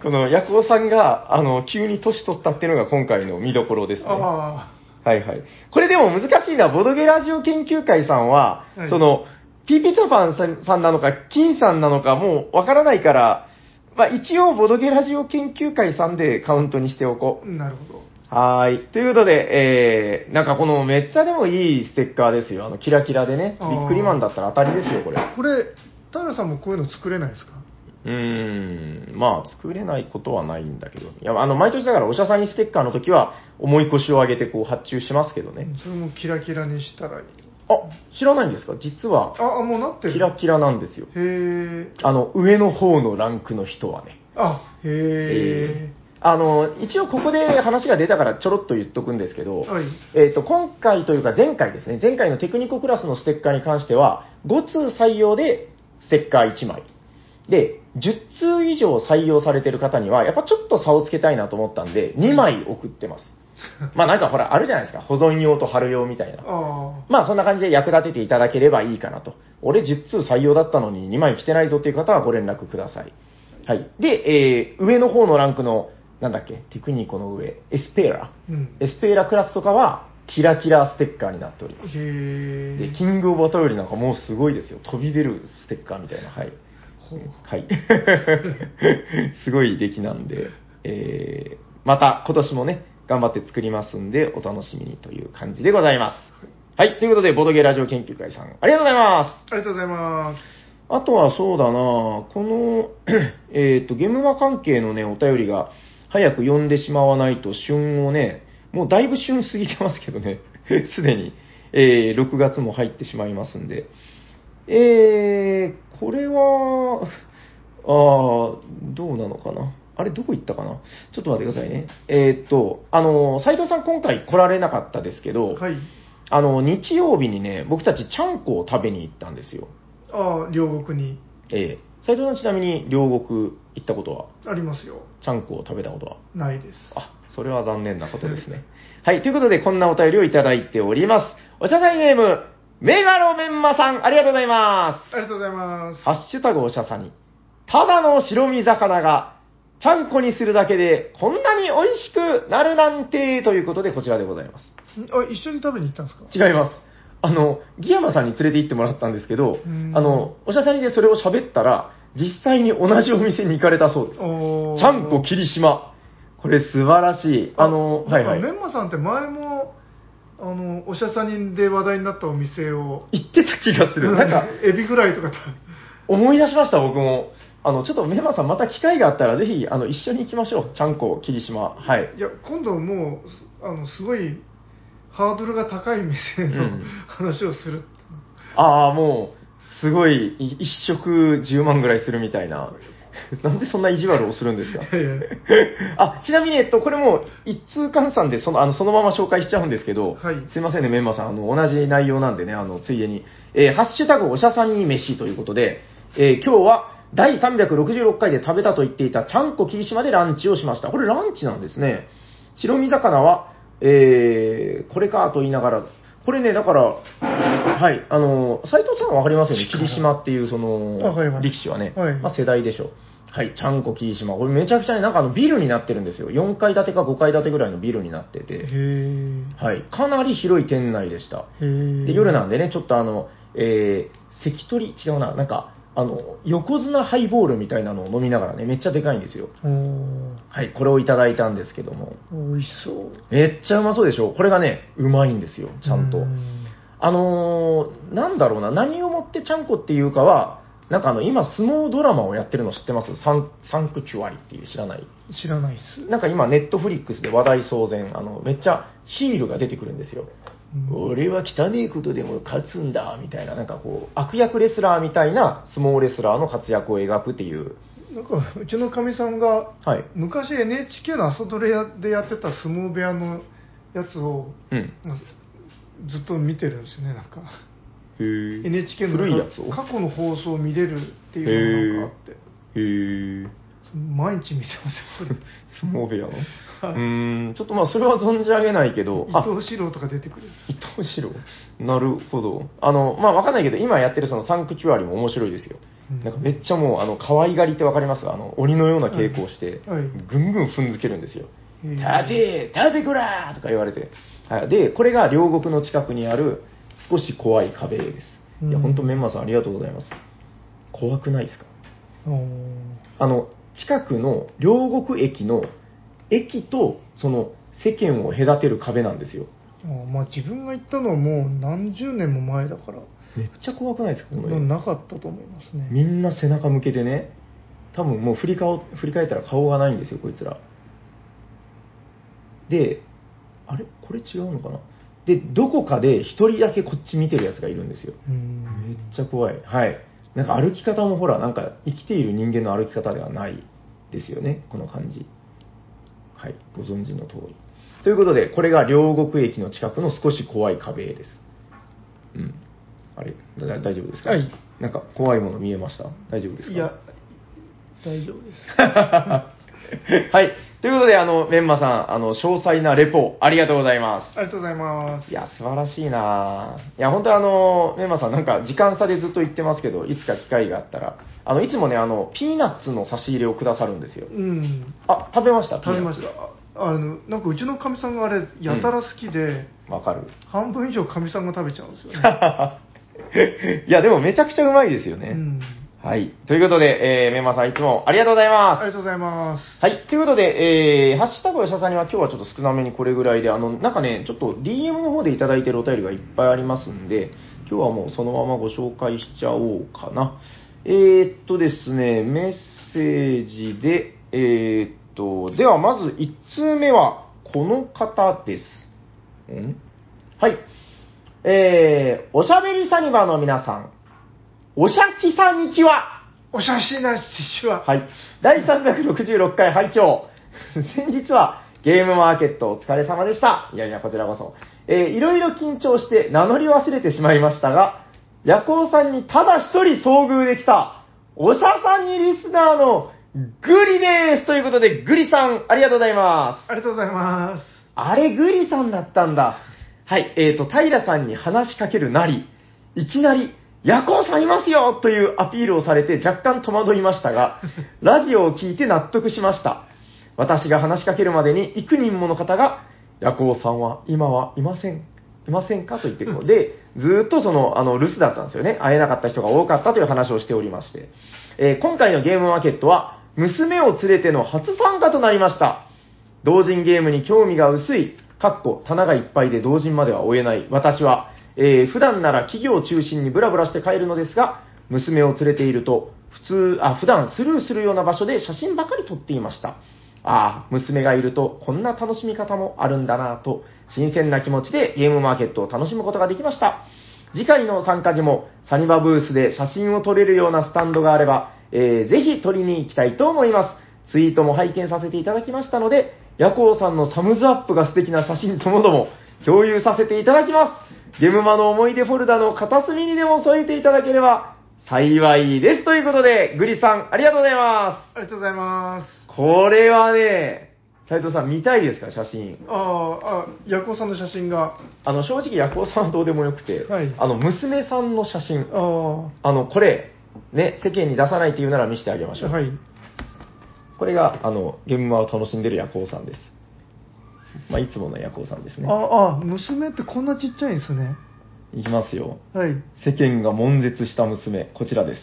この、ヤコウさんが、あの、急に年取ったっていうのが今回の見どころですね。はあいはい。これでも難しいのは、ボドゲラジオ研究会さんは、はいその、ピーピータパンさんさんなのか、金さんなのか、もうわからないから、まあ一応、ボドゲラジオ研究会さんでカウントにしておこうあ、。なるほど。はーい。ということで、えー、なんかこのめっちゃでもいいステッカーですよ。あの、キラキラでね。あービックリマンだったら当たりですよ、これ。これ、平さんもこういうの作れないですか？うーん、まあ、作れないことはないんだけど。いや、あの、毎年だからお医者さんにステッカーの時は、重い腰を上げてこう発注しますけどね。それもキラキラにしたらいい。あ、知らないんですか？実は、あ、あもうなってる。キラキラなんですよ。へえ。あの、上の方のランクの人はね。あ、へえ。あの、一応ここで話が出たからちょろっと言っとくんですけど、はい。えっ、と、今回というか前回ですね、前回のテクニコクラスのステッカーに関しては、5通採用でステッカー1枚。で、10通以上採用されてる方には、やっぱちょっと差をつけたいなと思ったんで、2枚送ってます。まあなんかほら、あるじゃないですか。保存用と貼る用みたいな。あまあそんな感じで役立てていただければいいかなと。俺10通採用だったのに2枚来てないぞっていう方はご連絡ください。はい。で、えー、上の方のランクの、なんだっけ、テクニコの上、エスペーラ。あ。うん。エスペーラクラスとかは、キラキラステッカーになっております。で、キングオブバトよりなんかもうすごいですよ。飛び出るステッカーみたいな。はい。ほうはい。*laughs* すごい出来なんで、えー、また今年もね、頑張って作りますんで、お楽しみにという感じでございます。はい。ということで、ボドゲラジオ研究会さん、ありがとうございます。ありがとうございます。あとはそうだなこの、えっと、ゲームマ関係のね、お便りが早く読んでしまわないと旬をね、もうだいぶ旬過ぎてますけどね、*laughs* すでに、えー6月も入ってしまいますんで。えー、これは、*laughs* あー、どうなのかな？あれ、どこ行ったかな？ちょっと待ってくださいね。えーっと、あの、斉藤さん今回来られなかったですけど、はい。あの、日曜日にね、僕たちちゃんこを食べに行ったんですよ。ああ、両国にええ斉藤さんちなみに両国行ったことは、ありますよ。ちゃんこを食べたことは？ないです。あ、それは残念なことですね。はい、ということでこんなお便りをいただいております。お茶会ネーム、メガロメンマさん、ありがとうございまありがとうございますす。。ハッシュタグおしゃさに。ただの白身魚が、ちゃんこにするだけで、こんなに美味しくなるなんて、ということで、こちらでございます。あ、一緒に食べに行ったんですか？違います。あの、ギヤマさんに連れて行ってもらったんですけどうん、あの、おしゃさにでそれを喋ったら、実際に同じお店に行かれたそうです。ちゃんこ霧島。これ素晴らしい。あの、はいはい。メンマさんって前も、あの、おしゃさにで話題になったお店を、行ってた気がする。なんか、エビフライとかと、思い出しました、僕も。あの、ちょっとメンマさん、また機会があったら、ぜひ、あの、一緒に行きましょう。ちゃんこ霧島。はい。いや、今度もう、すあの、すごい、ハードルが高い店うのん話をする。ああ、もう、すごい、い一食10万ぐらいするみたいな。*laughs* なんでそんな意地悪をするんですか？*laughs* あ、ちなみに、えっと、これも、一通換算で、その、あの、そのまま紹介しちゃうんですけど、はい。すいませんね、メンマさん、あの、同じ内容なんでね、あの、ついでに、えーハッシュタグおしゃさに飯ということで、えー今日は、第366回で食べたと言っていた、ちゃんこ霧島でランチをしました。これランチなんですね。白身魚は、えー、これかと言いながら、これね、だから、はい、あの、斉藤さんはわかりますよね、霧島っていう、その、力士はね、はいまあ世代でしょう。はい、ちゃんこ霧島。これめちゃくちゃね、なんかあのビルになってるんですよ。4階建てか5階建てぐらいのビルになってへて、ーはい、かなり広い店内でした。で夜なんでね、ちょっとあの、えー、関取、違うな、なんか、あの、横綱ハイボールみたいなのを飲みながらね、めっちゃでかいんですよ。はい、これをいただいたんですけども、美味しそう。めっちゃうまそうでしょこれがね、うまいんですよ、ちゃんと。うあのー、なんだろうな、何をもってちゃんこっていうかは、なんかあの、今、相撲ドラマをやってるの知ってます？サンサンクチュアリっていう知らない？知らないっす。なんか今、ネットフリックスで話題騒然、あの、めっちゃヒールが出てくるんですよ。うん俺は汚いことでも勝つんだ、みたいな、なんかこう、悪役レスラーみたいな相撲レスラーの活躍を描くっていう。なんか、うちのかみさんが、はい。昔 NHK の朝ドラでやってた相撲部屋のやつを、うん。まあずっと見てるんですよね、なんか。NHK の古いやつを？過去の放送を見れるっていうのがなんかあって、へー毎日見てますよ、それ。相撲部屋の、はいうーん、ちょっとまあ、それは存じ上げないけど、あ伊藤四郎とか出てくる。伊藤四郎？なるほど。あの、まあ、わかんないけど、今やってるそのサンクチュアリも面白いですよ。うんなんかめっちゃもう、あの、可愛がりってわかります？あの、鬼のような稽古をして、はいはいぐんぐん踏んづけるんですよ。立て立てこらーとか言われて。はい、で、これが両国の近くにある少し怖い壁です。いや、うんほんとメンマさんありがとうございます。怖くないですか？あの、近くの両国駅の駅とその世間を隔てる壁なんですよ。あーまあ自分が行ったのはもう何十年も前だから、めっちゃ怖くないですかこれなかったと思いますね。みんな背中向けてね、多分もう振り顔振り返ったら顔がないんですよ、こいつら。で、あれ？これ違うのかな？で、どこかで一人だけこっち見てるやつがいるんですよ。うんめっちゃ怖い。はい。なんか歩き方もほら、なんか生きている人間の歩き方ではないですよね、この感じ。はい、ご存知の通り。ということで、これが両国駅の近くの少し怖い壁です。うん。あれ、だ大丈夫ですか？はい。なんか怖いもの見えました？大丈夫ですか？いや、大丈夫です。*laughs* はい。ということで、あの、メンマさん、あの、詳細なレポ、ありがとうございます。ありがとうございます。いや、素晴らしいないや、本当あの、メンマさん、なんか時間差でずっと言ってますけど、いつか機会があったら、あの、いつもね、あの、ピーナッツの差し入れをくださるんですよ。うん。あ、食べました？食べました。ああの、なんかうちのかみさんがあれ、やたら好きで、ナッツわかる。半分以上かみさんが食べちゃうんですよね。*laughs* いや、でもめちゃくちゃうまいですよね。うん。はい。ということで、えー、メンマさんいつもありがとうございます。ありがとうございます。はい。ということで、えー、ハッシュタグおしゃさんには今日はちょっと少なめにこれぐらいで、あの、なんかね、ちょっと DM の方でいただいてるお便りがいっぱいありますんで、今日はもうそのままご紹介しちゃおうかな。えー、っとですね、メッセージで、えー、っと、ではまず1通目はこの方です。んはい。えー、おしゃべりサニバの皆さん、おしゃしさにちはお写真なしは、はい。第366回拝聴 *laughs* 先日はゲームマーケットお疲れ様でした。いやいや、こちらこそ。えーいろいろ緊張して名乗り忘れてしまいましたが、ヤコウさんにただ一人遭遇できた、おしゃさんにリスナーのグリですということで、グリさん、ありがとうございます。ありがとうございます。あれ、グリさんだったんだ。はい、えーと、平さんに話しかけるなり、いきなり、ヤコウさんいますよというアピールをされて若干戸惑いましたが、*laughs* ラジオを聞いて納得しました。私が話しかけるまでに幾人もの方が、ヤコウさんは今はいません。いませんか？と言ってこう、で、ずーっとその、あの、留守だったんですよね。会えなかった人が多かったという話をしておりまして。えー今回のゲームマーケットは、娘を連れての初参加となりました。同人ゲームに興味が薄い、かっこ棚がいっぱいで同人までは追えない私は、えー普段なら企業を中心にブラブラして帰るのですが、娘を連れていると、普通、あ、普段スルーするような場所で写真ばかり撮っていました。ああ、娘がいるとこんな楽しみ方もあるんだなぁと、新鮮な気持ちでゲームマーケットを楽しむことができました。次回の参加時もサニバブースで写真を撮れるようなスタンドがあれば、えーぜひ撮りに行きたいと思います。ツイートも拝見させていただきましたので、ヤコウさんのサムズアップが素敵な写真ともども共有させていただきます。ゲムマの思い出フォルダの片隅にでも添えていただければ幸いです。ということで、グリさん、ありがとうございまありがとうございます。す。これはね、斉藤さん見たいですか、写真。ああ、あ、ヤコウさんの写真が、あの、正直、ヤコウさんはどうでもよくて、はいあの、娘さんの写真、ああ、あの、これ、ね、世間に出さないって言うなら見せてあげましょう。はい。これが、あの、ゲームマを楽しんでるヤコウさんです。まあ、いつものヤコウさんですね。ああ、娘ってこんなちっちゃいんですね。いきますよ。はい。世間が悶絶した娘、こちらです。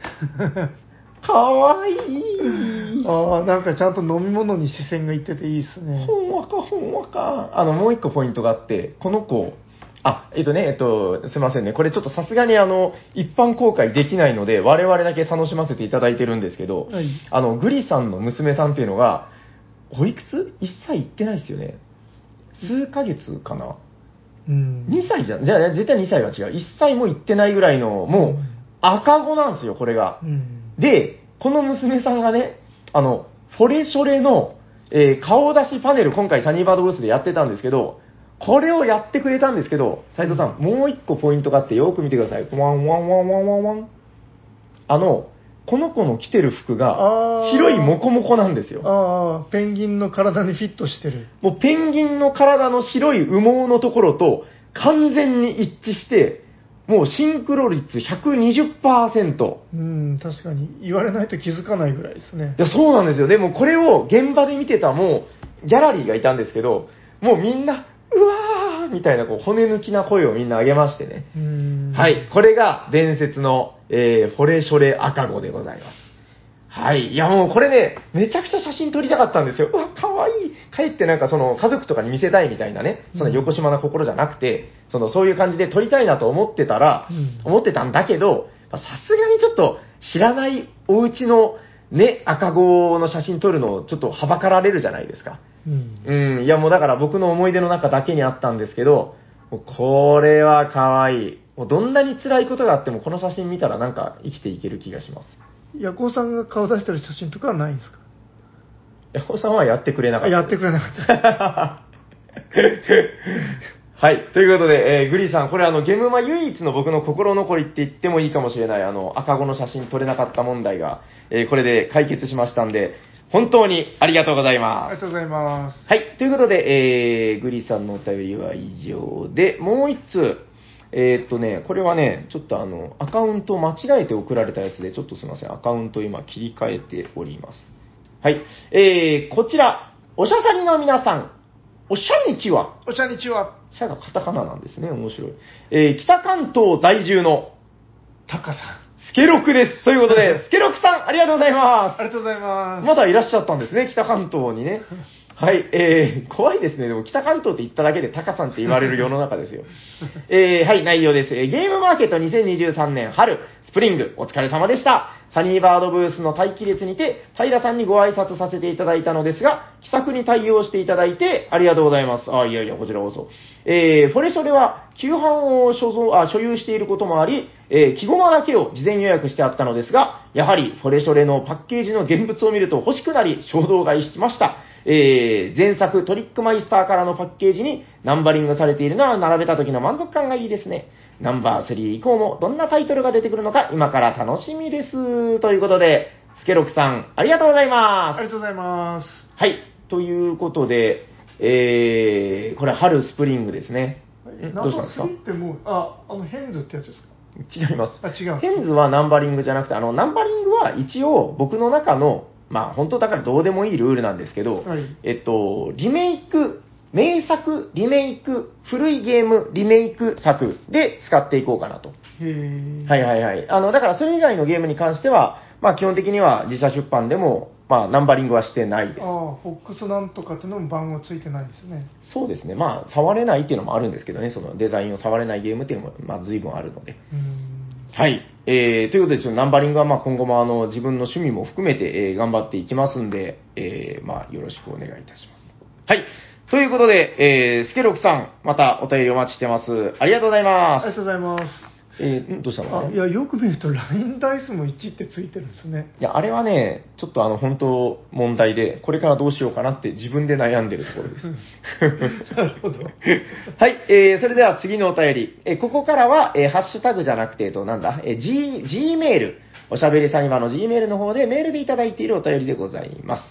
*laughs* かわいい。ああ、なんかちゃんと飲み物に視線がいってていいですね。ほんわかほんわか。あの、もう一個ポイントがあって、この子、あ、えっとね、えっと、すいませんね。これちょっとさすがにあの、一般公開できないので、我々だけ楽しませていただいてるんですけど、はい。あの、グリさんの娘さんっていうのが、おいくつ ?1 歳いってないですよね。数ヶ月かなうん。2歳じゃん。じゃあ、絶対2歳は違う。1歳も行ってないぐらいの、もう、赤子なんですよ、これが。うん。で、この娘さんがね、あの、フォレショレの、えー顔出しパネル、今回サニーバードブースでやってたんですけど、これをやってくれたんですけど、斉藤さん、もう一個ポイントがあって、よく見てください。ワンワンワンワンワンワン。あの、この子の着てる服あがー、白いモコモコなんですよ。ああ、ペンギンの体にフィットしてる。もうペンギンの体の白い羽毛のところと完全に一致して、もうシンクロ率120%。うん、確かに。言われないと気づかないぐらいですねい。や、そうなんですよ。でもこれを現場で見てたもう、ギャラリーがいたんですけど、もうみんな、うわーみたいなこう骨抜きな声をみんな上げましてね。うん。はい。これが伝説の、えー、フォレショレ赤子でございます。はい。いや、もうこれね、めちゃくちゃ写真撮りたかったんですよ。うわ、かわいい。帰ってなんかその家族とかに見せたいみたいなね、そんな横島な心じゃなくて、そのそういう感じで撮りたいなと思ってたら、うん思ってたんだけど、まあさすがにちょっと知らないお家のね、赤子の写真撮るのをちょっとはばかられるじゃないですか。うん。うん、いやもうだから僕の思い出の中だけにあったんですけど、これは可愛い。もうどんなに辛いことがあってもこの写真見たらなんか生きていける気がします。ヤコウさんが顔出してる写真とかはないんですか？ヤホーさんはやってくれなかった。あやってくれなかった。*laughs* はい。ということで、えーグリーさん、これあの、ゲムマ唯一の僕の心残りって言ってもいいかもしれない、あの、赤子の写真撮れなかった問題が、えーこれで解決しましたんで、本当にありがとうございあます。りがとうございます。はい。ということで、えー、グリさんのお便りは以上で、もう一通。えーっとね、これはね、ちょっとあの、アカウントを間違えて送られたやつで、ちょっとすみません。アカウントを今切り替えております。はい。えー、こちら、おしゃさりの皆さん、おしゃにちは。お茶にちは、シャがカタカナなんですね。面白い。えー、北関東在住のタカさん。スケロクです。ということで、*laughs* スケロクさん、ありがとうございますあ。りがとうございます。まだいらっしゃったんですね、北関東にね。はい、えー、怖いですね。でも北関東って言っただけでタカさんって言われる世の中ですよ。*laughs* えー、はい、内容です。ゲームマーケット2023年春、スプリング、お疲れ様でした。サニーバードブースの待機列にて、平さんにご挨拶させていただいたのですが、気さくに対応していただいてありがとうございます。あ、いやいや、こちらこそ。えー、フォレショレは、旧版を所蔵あ所有していることもあり、えー、木駒だけを事前予約してあったのですが、やはりフォレショレのパッケージの現物を見ると欲しくなり、衝動買いしました。えー、前作トリックマイスターからのパッケージにナンバリングされているのは並べた時の満足感がいいですね。ナンバー3以降もどんなタイトルが出てくるのか今から楽しみです。ということで、スケロクさん、ありがとうございますあ。りがとうございます。はい。ということで、えー、これ春スプリングですね。どうしたんですか？3ってもう、あ、あのヘンズってやつですか？違います。あ、違う。ヘンズはナンバリングじゃなくて、あの、ナンバリングは一応僕の中の、まあ本当だからどうでもいいルールなんですけど、はいえっと、リメイク、名作、リメイク、古いゲーム、リメイク作で使っていこうかなと。へーはいはいはい。あの、だからそれ以外のゲームに関しては、まあ基本的には自社出版でも、まあナンバリングはしてないです。ああ、フォックスなんとかっていうのも番号ついてないんですね。そうですね。まあ触れないっていうのもあるんですけどね、そのデザインを触れないゲームっていうのも、まあ随分あるので。うーん。はい。えー、ということで、ちょっとナンバリングはまあ今後もあの自分の趣味も含めて、えー頑張っていきますんで、えー、まあよろしくお願いいたします。はい。ということで、えー、スケロクさん、またお便りお待ちしてます。ありがとうございます。ありがとうございます。えー、んどうしたの？あ、いや、よく見ると、ラインダイスも1ってついてるんですね。いや、あれはね、ちょっとあの、本当問題で、これからどうしようかなって自分で悩んでるところです。なるほど。*laughs* はい、えー、それでは次のお便り。えーここからは、えーハッシュタグじゃなくて、えっと、なんだ、えー、G、G メール。おしゃべりサニバの G メールの方でメールでいただいているお便りでございます。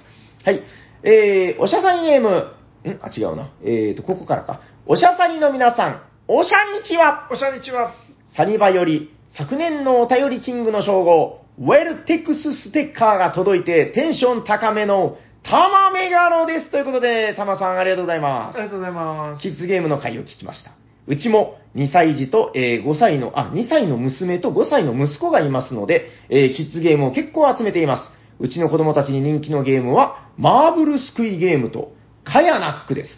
はい。えー、おしゃさにネーム、ん？あ、違うな。えーと、ここからか。おしゃさにの皆さん、おしゃにちはおしゃにちは。サニバより、昨年のお便りキングの称号、ウェルテックスステッカーが届いて、テンション高めの、タマメガロです。ということで、タマさんありがとうございあますり。がとうございます。キッズゲームの回を聞きました。うちも2歳児と、えー5歳の、あ、2歳の娘と5歳の息子がいますので、えーキッズゲームを結構集めています。うちの子供たちに人気のゲームは、マーブルすくいゲームと、カヤナックです。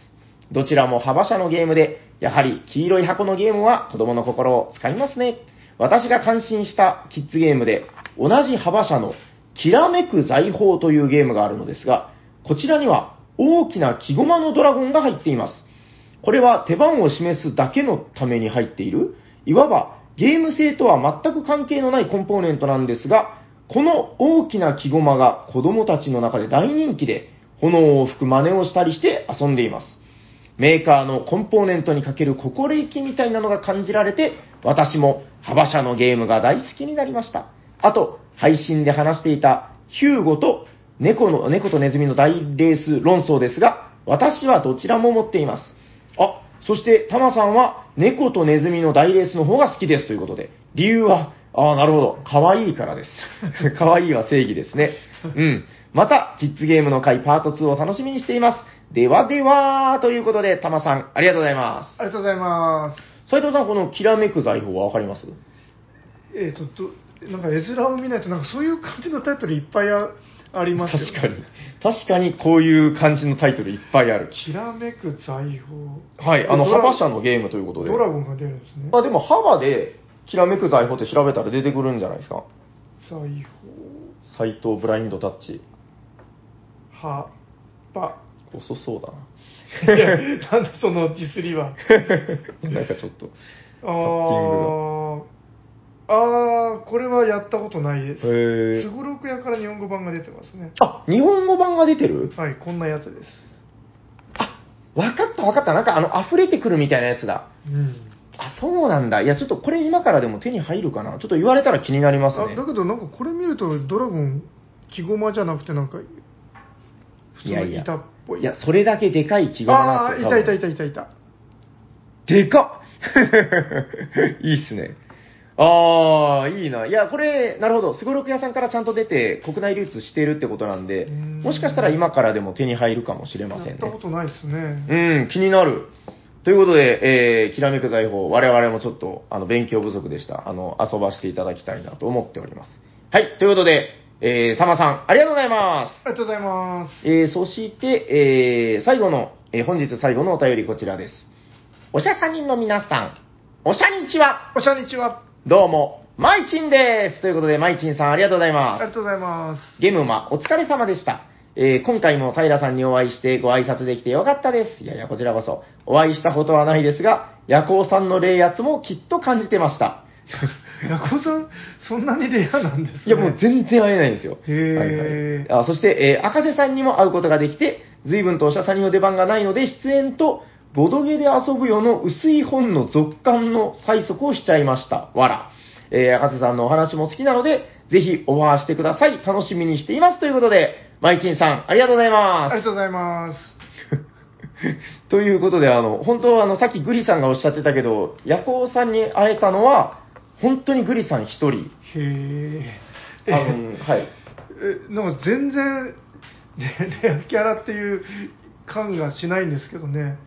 どちらも幅社のゲームで、やはり黄色い箱のゲームは子供の心を使いますね。私が感心したキッズゲームで、同じ幅社のきらめく財宝というゲームがあるのですが、こちらには大きな木駒のドラゴンが入っています。これは手番を示すだけのために入っている、いわばゲーム性とは全く関係のないコンポーネントなんですが、この大きな木駒が子供たちの中で大人気で、炎を吹く真似をしたりして遊んでいます。メーカーのコンポーネントにかける心意気みたいなのが感じられて、私も幅社のゲームが大好きになりました。あと、配信で話していたヒューゴと猫の、猫とネズミの大レース論争ですが、私はどちらも持っています。あ、そして、タマさんは猫とネズミの大レースの方が好きですということで、理由は、ああ、なるほど。可愛いからです。*laughs* 可愛いは正義ですね。うん。また、キッズゲームの回パート2を楽しみにしています。ではでは、ということで、タマさん、ありがとうございます。ありがとうございます。斉藤さん、このきらめく財宝はわかります？えっ、とど、なんか絵面を見ないと、なんかそういう感じのタイトルいっぱいあありますよ、確かに。確かにこういう感じのタイトルいっぱいある。きらめく財宝。はい、あの、幅社のゲームということで。ドラゴンが出るんですね。あ、でも幅で、きらめく財宝って調べたら出てくるんじゃないですか？財斎藤ブラインドタッチ。宝、は、ば。遅そうだいや、なんだそのディスりは。な。*laughs* なんかちょっと。あタッーあー、これはやったことないです。すごろく屋から日本語版が出てますね。あ、日本語版が出てる？はい、こんなやつです。あ、わかったわかった。なんかあの、溢れてくるみたいなやつだ。うん。あ、そうなんだ。いや、ちょっとこれ今からでも手に入るかな。ちょっと言われたら気になりますね。あだけどなんかこれ見るとドラゴン、木駒じゃなくてなんか、普通のいやいや板っぽい。いや、それだけでかい木駒ああー、なんですよ。いたいたいた。たいたいた。でかっ *laughs* いいっすね。ああ、いいな。いや、これ、なるほど。すごろく屋さんからちゃんと出て、国内流通しているってことなんでうーん、もしかしたら今からでも手に入るかもしれませんね。やったことないですね。うん、気になる。ということで、えー、きらめく財宝、我々もちょっと、あの、勉強不足でした。あの、遊ばせていただきたいなと思っております。はい、ということで、えー、たまさん、ありがとうございます。ありがとうございます。えー、そして、えー、最後の、えー、本日最後のお便りこちらです。おしゃさ人の皆さん、おしゃにちは。おしゃにちは。どうも、まいちんです。ということで、まいちんさん、ありがとうございあますりが。とうございます。ゲームマ、お疲れ様でした。えー今回も平さんにお会いしてご挨拶できてよかったです。いやいや、こちらこそ。お会いしたことはないですが、夜行さんの霊圧もきっと感じてました。ヤコさん、そんなにレアなんですね。いや、もう全然会えないんですよ。へーはいはいあそして、えー赤瀬さんにも会うことができて、随分とおしゃさんにの出番がないので、出演と、ボドゲで遊ぶよの薄い本の続刊の催促をしちゃいました。わら。えー赤瀬さんのお話も好きなので、ぜひオファーしてください。楽しみにしています。ということで、まいちんさん、ありがとうございます。ありがとうございます。*laughs* ということで、あの、本当はあの、さっきグリさんがおっしゃってたけど、ヤコウさんに会えたのは、本当にグリさん一人。へえ。あの、はい。え、なんか全然レレアキャラっていう感がしないんですけどね。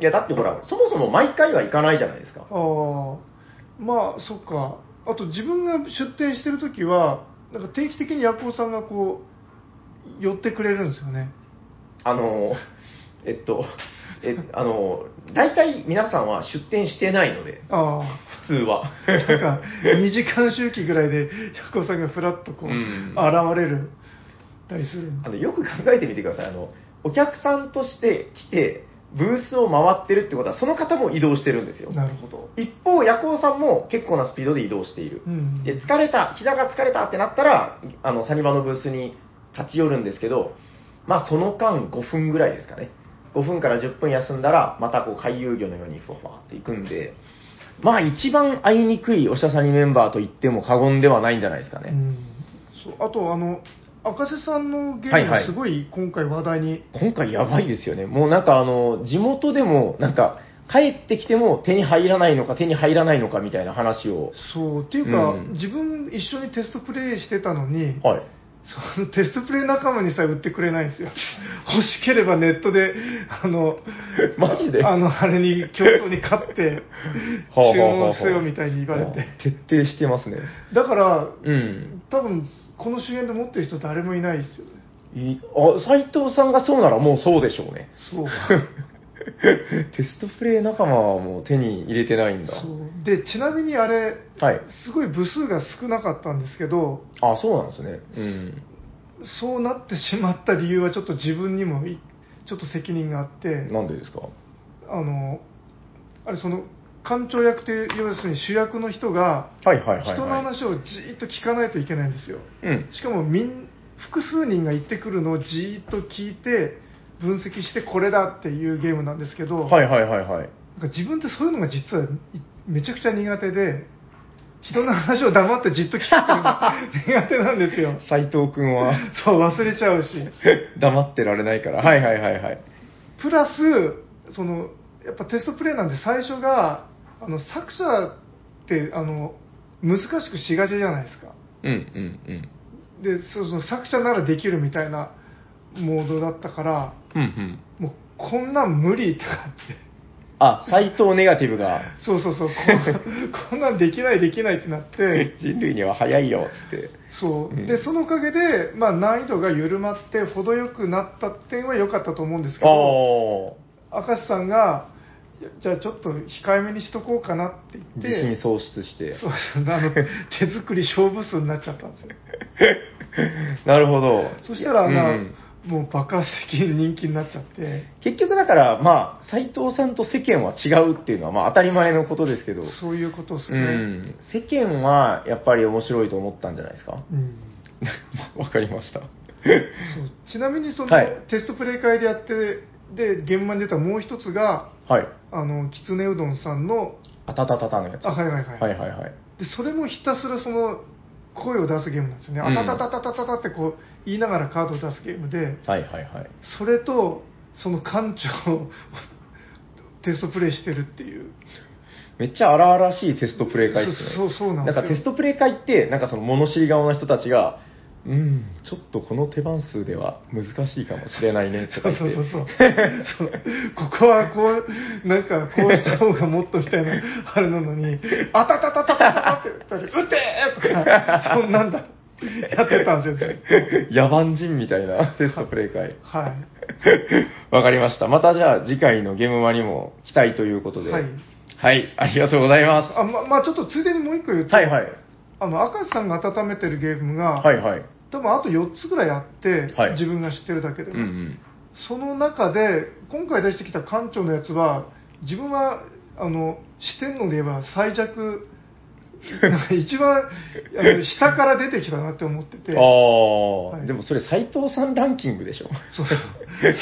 いや、だってほら、そもそも毎回は行かないじゃないですか。ああ、まあ、そっか。あと自分が出店してるときは、なんか定期的にヤコウさんがこう、寄ってくれるんですよね。あの、えっと、え、あの、大体皆さんは出店してないので、あ普通は。あ、なんか、2時間周期ぐらいで、ヤコウさんがふらっとこう、うん現れる、たりするあのよく考えてみてください。あの、お客さんとして来て、ブースを回ってるってことは、その方も移動してるんですよ。なるほど。一方、ヤコウさんも結構なスピードで移動している。うんで、疲れた、膝が疲れたってなったら、あの、サニバのブースに立ち寄るんですけど、まあ、その間5分ぐらいですかね。5分から10分休んだら、またこう、回遊魚のようにふわふわっていくんで、まあ、一番会いにくいおしゃさにメンバーと言っても過言ではないんじゃないですかね。うん、そうあと、あの、赤瀬さんのゲームすごい今回話題に、今回やばいですよね。もうなんかあの、地元でも、なんか、帰ってきても手に入らないのか手に入らないのかみたいな話を。そう、っていうか、うん自分一緒にテストプレイしてたのに、はい。そのテストプレイ仲間にさえ売ってくれないんですよ。*laughs* 欲しければネットで、あの、マジで？あの、あれに、競争に勝って、*laughs* 注文せよみたいに言われて。徹底してますね。だから、うん。多分、この周辺で持ってる人誰もいないですよね。いあ、斎藤さんがそうならもうそうでしょうね。そう。*laughs* *laughs* テストプレイ仲間はもう手に入れてないんだ。そうで、ちなみにあれ、はい。すごい部数が少なかったんですけど、あ、そうなんですね。うん。そうなってしまった理由はちょっと自分にもいちょっと責任があって、なんでですか？あの、あれその、館長役という、要するに主役の人が、はいはいはい、はい。人の話をじーっと聞かないといけないんですよ。うん。しかもみん、複数人が言ってくるのをじーっと聞いて、分析してこれだっていうゲームなんですけど、はいはいはいはい。なんか自分ってそういうのが実はいめちゃくちゃ苦手で、人の話を黙ってじっと聞くっていうのが *laughs* 苦手なんですよ。斎藤くんはそう、忘れちゃうし。*laughs* 黙ってられないから。はいはいはいはい。プラス、その、やっぱテストプレイなんで最初が、あの、作者って、あの、難しくしがちじゃないですか。うんうんうん。で、そその作者ならできるみたいなモードだったから、うんうん。もうこんなん無理とかって。あ、斎藤ネガティブが、*laughs* そうそうそう、こん *laughs* こんなんできないできないってなって、人類には早いよ、つって。そう、うんでそのおかげで、まあ、難易度が緩まって程よくなった点は良かったと思うんですけどあ明石さんがいやじゃあちょっと控えめにしとこうかなってあ、言って自信喪失して。そうそうあの手作り勝負数になっちゃったんですよ *laughs* なるほど。そしたら、あうんもう爆発的に人気になっちゃって。結局だから、まあ、斎藤さんと世間は違うっていうのは、まあ当たり前のことですけど、そういうことですね、うん、世間はやっぱり面白いと思ったんじゃないですか？うん。*laughs* わかりました。そう。ちなみにその、はい。テストプレイ会でやってで現場に出たもう一つがはい。あのきつねうどんさんのあたたたたのやつ。あはいはいはい。はいはいはい。でそれもひたすらその声を出すゲームなんですよね、うんあたたたたたたってこう言いながらカードを出すゲームで、はいはいはい。それとその館長を *laughs* テストプレイしてるっていう、めっちゃ荒々しいテストプレイ会ですね。そうそうなんですよかテストプレイ会って、なんかその物知り顔な人たちが、うん、ちょっとこの手番数では難しいかもしれないねとか言って。そうそうそうそうそうここはこうなんかこうした方がもっとみたいなあれなのに「あたたたたたた」って言ったら「撃て!」とかそんなんだやってたんですよ野蛮人みたいなテストプレイ会。とはいわかりました。またじゃあ次回のゲームマにも期待ということで。はい。はい、ありがとうございます。あままあちょっとついでにもう一個言うと、はいはい。あの赤瀬さんが温めてるゲームが、はいはい。多分あと4つぐらいあって、はい自分が知ってるだけでも、うんうん。その中で今回出してきた館長のやつは自分はあの四天王で言えば最弱 *laughs* 一番あの下から出てきたなって思っててああ、はいでもそれ斎藤さんランキングでしょ。そう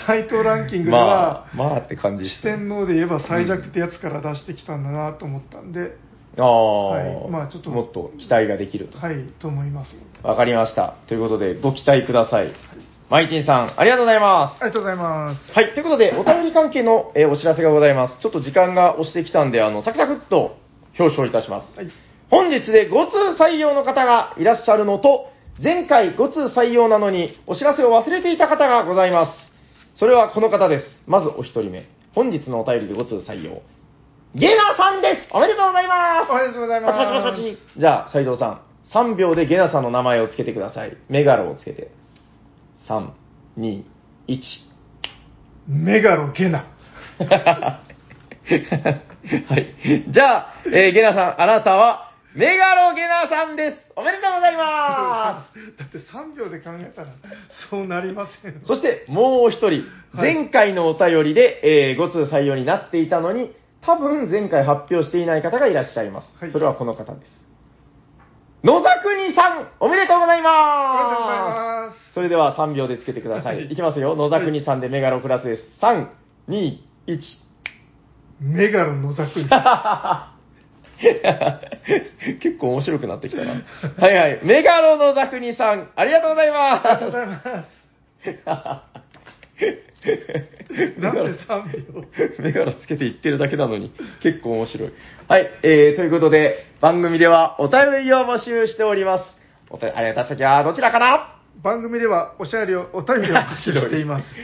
斎藤ランキングでは、*laughs* まあ、まあって感じし四て。天王で言えば最弱ってやつから出してきたんだなと思ったんで、ああ、はいまあちょっともっと期待ができると。はいと思いますわかりました。ということで、ご期待ください。マイチンさん、ありがとうございます。ありがとうございます。はい。ということで、お便り関係の、えーお知らせがございます。ちょっと時間が押してきたんで、あの、サクサクっと表彰いたします。はい。本日で5通採用の方がいらっしゃるのと、前回5通採用なのにお知らせを忘れていた方がございます。それはこの方です。まずお一人目。本日のお便りで5通採用。ゲナさんですおめでとうございますおめでとうございます。パチパチパチパチ。じゃあ、斉藤さん、3秒でゲナさんの名前をつけてください。メガロをつけて。3、2、1。メガロゲナ。*laughs* はい。じゃあ、えーゲナさん、あなたは、メガロゲナさんです。おめでとうございま *laughs* だって3秒で考えたら、そうなりません。す。そして、もうお一人、はい前回のお便りで、えー5通採用になっていたのに、多分前回発表していない方がいらっしゃいます。はいそれはこの方です。野沢国さん、おめでとうございありがとうございます。ます。それでは3秒でつけてください。はいいきますよ。野沢国さんでメガロプラスです。3、2、1。メガロ野崎に。*laughs* 結構面白くなってきたな。はいはい。メガロのザクニさん、ありがとうございありがとうごまざいます。*laughs* す。なんで3秒？メガロつけて言ってるだけなのに、結構面白い。はい。えー、ということで、番組ではお便りを募集しております。お便り、ありがた先はどちらかな？番組ではおしゃれを、お便りを募集しています。*laughs*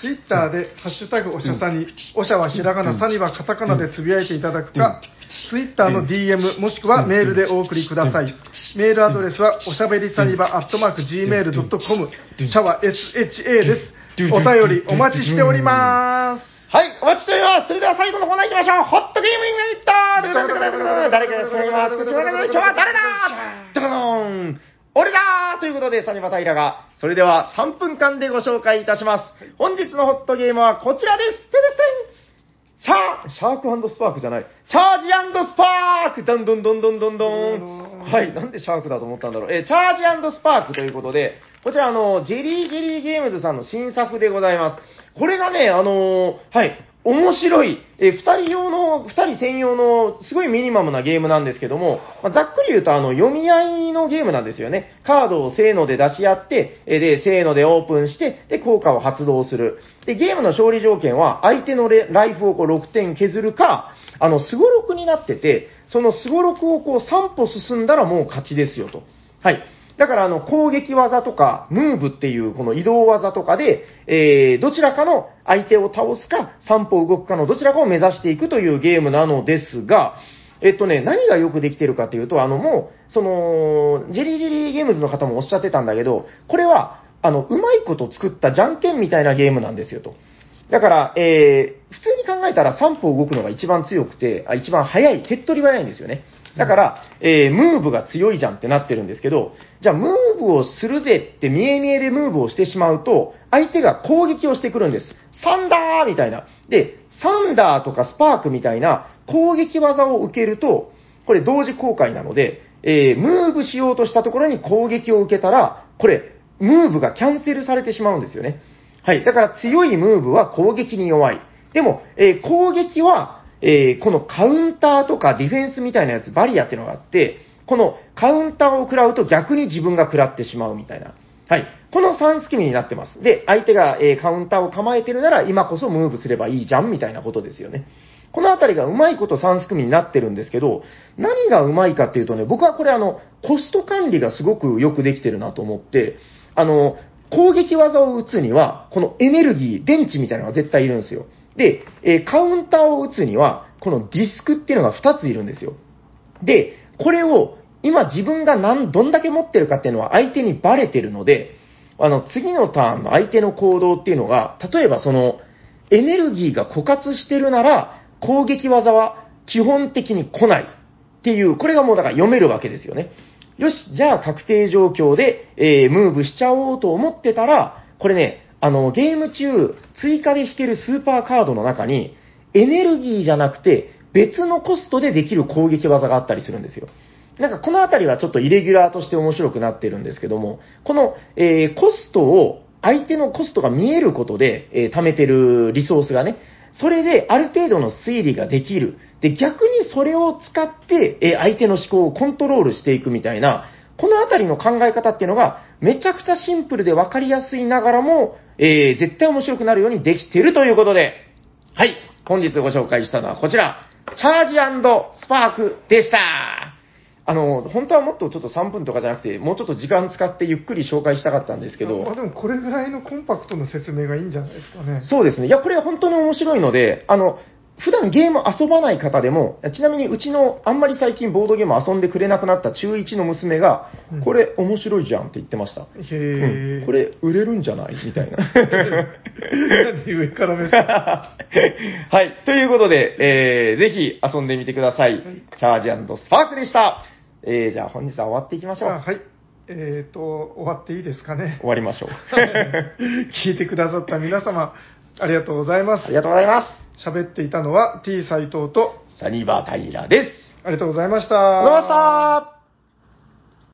ツイッターで、ハッシュタグおしゃさに、おしゃはひらがな、さにはカタカナでつぶやいていただくか、ツイッターの DM、もしくはメールでお送りください。メールアドレスは、おしゃべりさにば、アットマーク、gmail.com、シャワー SHA です。お便りお待ちしております。はい、お待ちしております。それでは最後のコーナー行きましょう。ホットゲームインメリット誰かが最後は作ってもらう今日は誰だ？ドドドン俺だということで、サニバタイラが、それでは3分間でご紹介いたします。本日のホットゲームはこちらです。テレステンシャー、シャークスパークじゃない。チャージスパークどんどんどんどんどんどん。はい、なんでシャークだと思ったんだろう。えチャージスパークということで、こちらあの、ジェリージェリーゲームズさんの新作でございます。これがね、あのーはい、面白い、え二人用の、二人専用の、すごいミニマムなゲームなんですけども、まあざっくり言うと、あの、読み合いのゲームなんですよね。カードをせーので出し合って、えで、せーのでオープンして、で、効果を発動する。で、ゲームの勝利条件は、相手のライフをこう6点削るか、あの、スゴロクになってて、そのスゴロクをこう3歩進んだらもう勝ちですよと。はい。だから、あの、攻撃技とか、ムーブっていう、この移動技とかで、えー、どちらかの相手を倒すか、3歩を動くかのどちらかを目指していくというゲームなのですが、えっとね、何がよくできてるかというと、あの、もう、その、ジェリージェリーゲームズの方もおっしゃってたんだけど、これは、あの、うまいこと作ったじゃんけんみたいなゲームなんですよと。だから、えー、普通に考えたら3歩動くのが一番強くて、あ一番速い、手っ取り早いんですよね。だから、えー、ムーブが強いじゃんってなってるんですけど、じゃあ、ムーブをするぜって見え見えでムーブをしてしまうと、相手が攻撃をしてくるんです。サンダーみたいな。で、サンダーとかスパークみたいな攻撃技を受けると、これ同時公開なので、えー、ムーブしようとしたところに攻撃を受けたら、これ、ムーブがキャンセルされてしまうんですよね。はい。だから強いムーブは攻撃に弱い。でも、えー攻撃は、えーこのカウンターとかディフェンスみたいなやつ、バリアっていうのがあって、このカウンターを食らうと逆に自分が食らってしまうみたいな。はい。この3スキミになってます。で、相手が、えーカウンターを構えてるなら今こそムーブすればいいじゃんみたいなことですよね。このあたりがうまいこと3ス組になってるんですけど、何がうまいかっていうとね、僕はこれあの、コスト管理がすごくよくできてるなと思って、あの、攻撃技を打つには、このエネルギー、電池みたいなのが絶対いるんですよ。で、えカウンターを打つには、このディスクっていうのが2ついるんですよ。で、これを今自分が何、どんだけ持ってるかっていうのは相手にバレてるので、あの、次のターンの相手の行動っていうのが、例えばその、エネルギーが枯渇してるなら、攻撃技は基本的に来ないっていう、これがもうだから読めるわけですよね。よし、じゃあ確定状況で、えームーブしちゃおうと思ってたら、これね、あの、ゲーム中、追加で引けるスーパーカードの中に、エネルギーじゃなくて、別のコストでできる攻撃技があったりするんですよ。なんかこのあたりはちょっとイレギュラーとして面白くなってるんですけども、この、えーコストを、相手のコストが見えることで、えー貯めてるリソースがね、それである程度の推理ができる。で、逆にそれを使って、えー相手の思考をコントロールしていくみたいな、このあたりの考え方っていうのが、めちゃくちゃシンプルで分かりやすいながらも、えー、絶対面白くなるようにできているということで、はい、本日ご紹介したのはこちら、チャージスパークでした。あの、本当はもっとちょっと3分とかじゃなくて、もうちょっと時間使ってゆっくり紹介したかったんですけど、まあでもこれぐらいのコンパクトな説明がいいんじゃないですかね。そうですね。いや、これは本当に面白いので、あの、普段ゲーム遊ばない方でも、ちなみにうちのあんまり最近ボードゲーム遊んでくれなくなった中1の娘がうん、これ面白いじゃんって言ってました。へうえ、ん、これ売れるんじゃないみたいな。なんで上から目線 *laughs* はい。ということで、えー、ぜひ遊んでみてください。チャージスパークでした。えー、じゃあ本日は終わっていきましょう。あはい。えっ、と、終わっていいですかね終。わりましょう。*laughs* 聞いてくださった皆様、ありがとうございますあり。がとうございます。喋っていたのは T 斎藤と、サニバタイラです。ありがとうございました。ありがとうございました。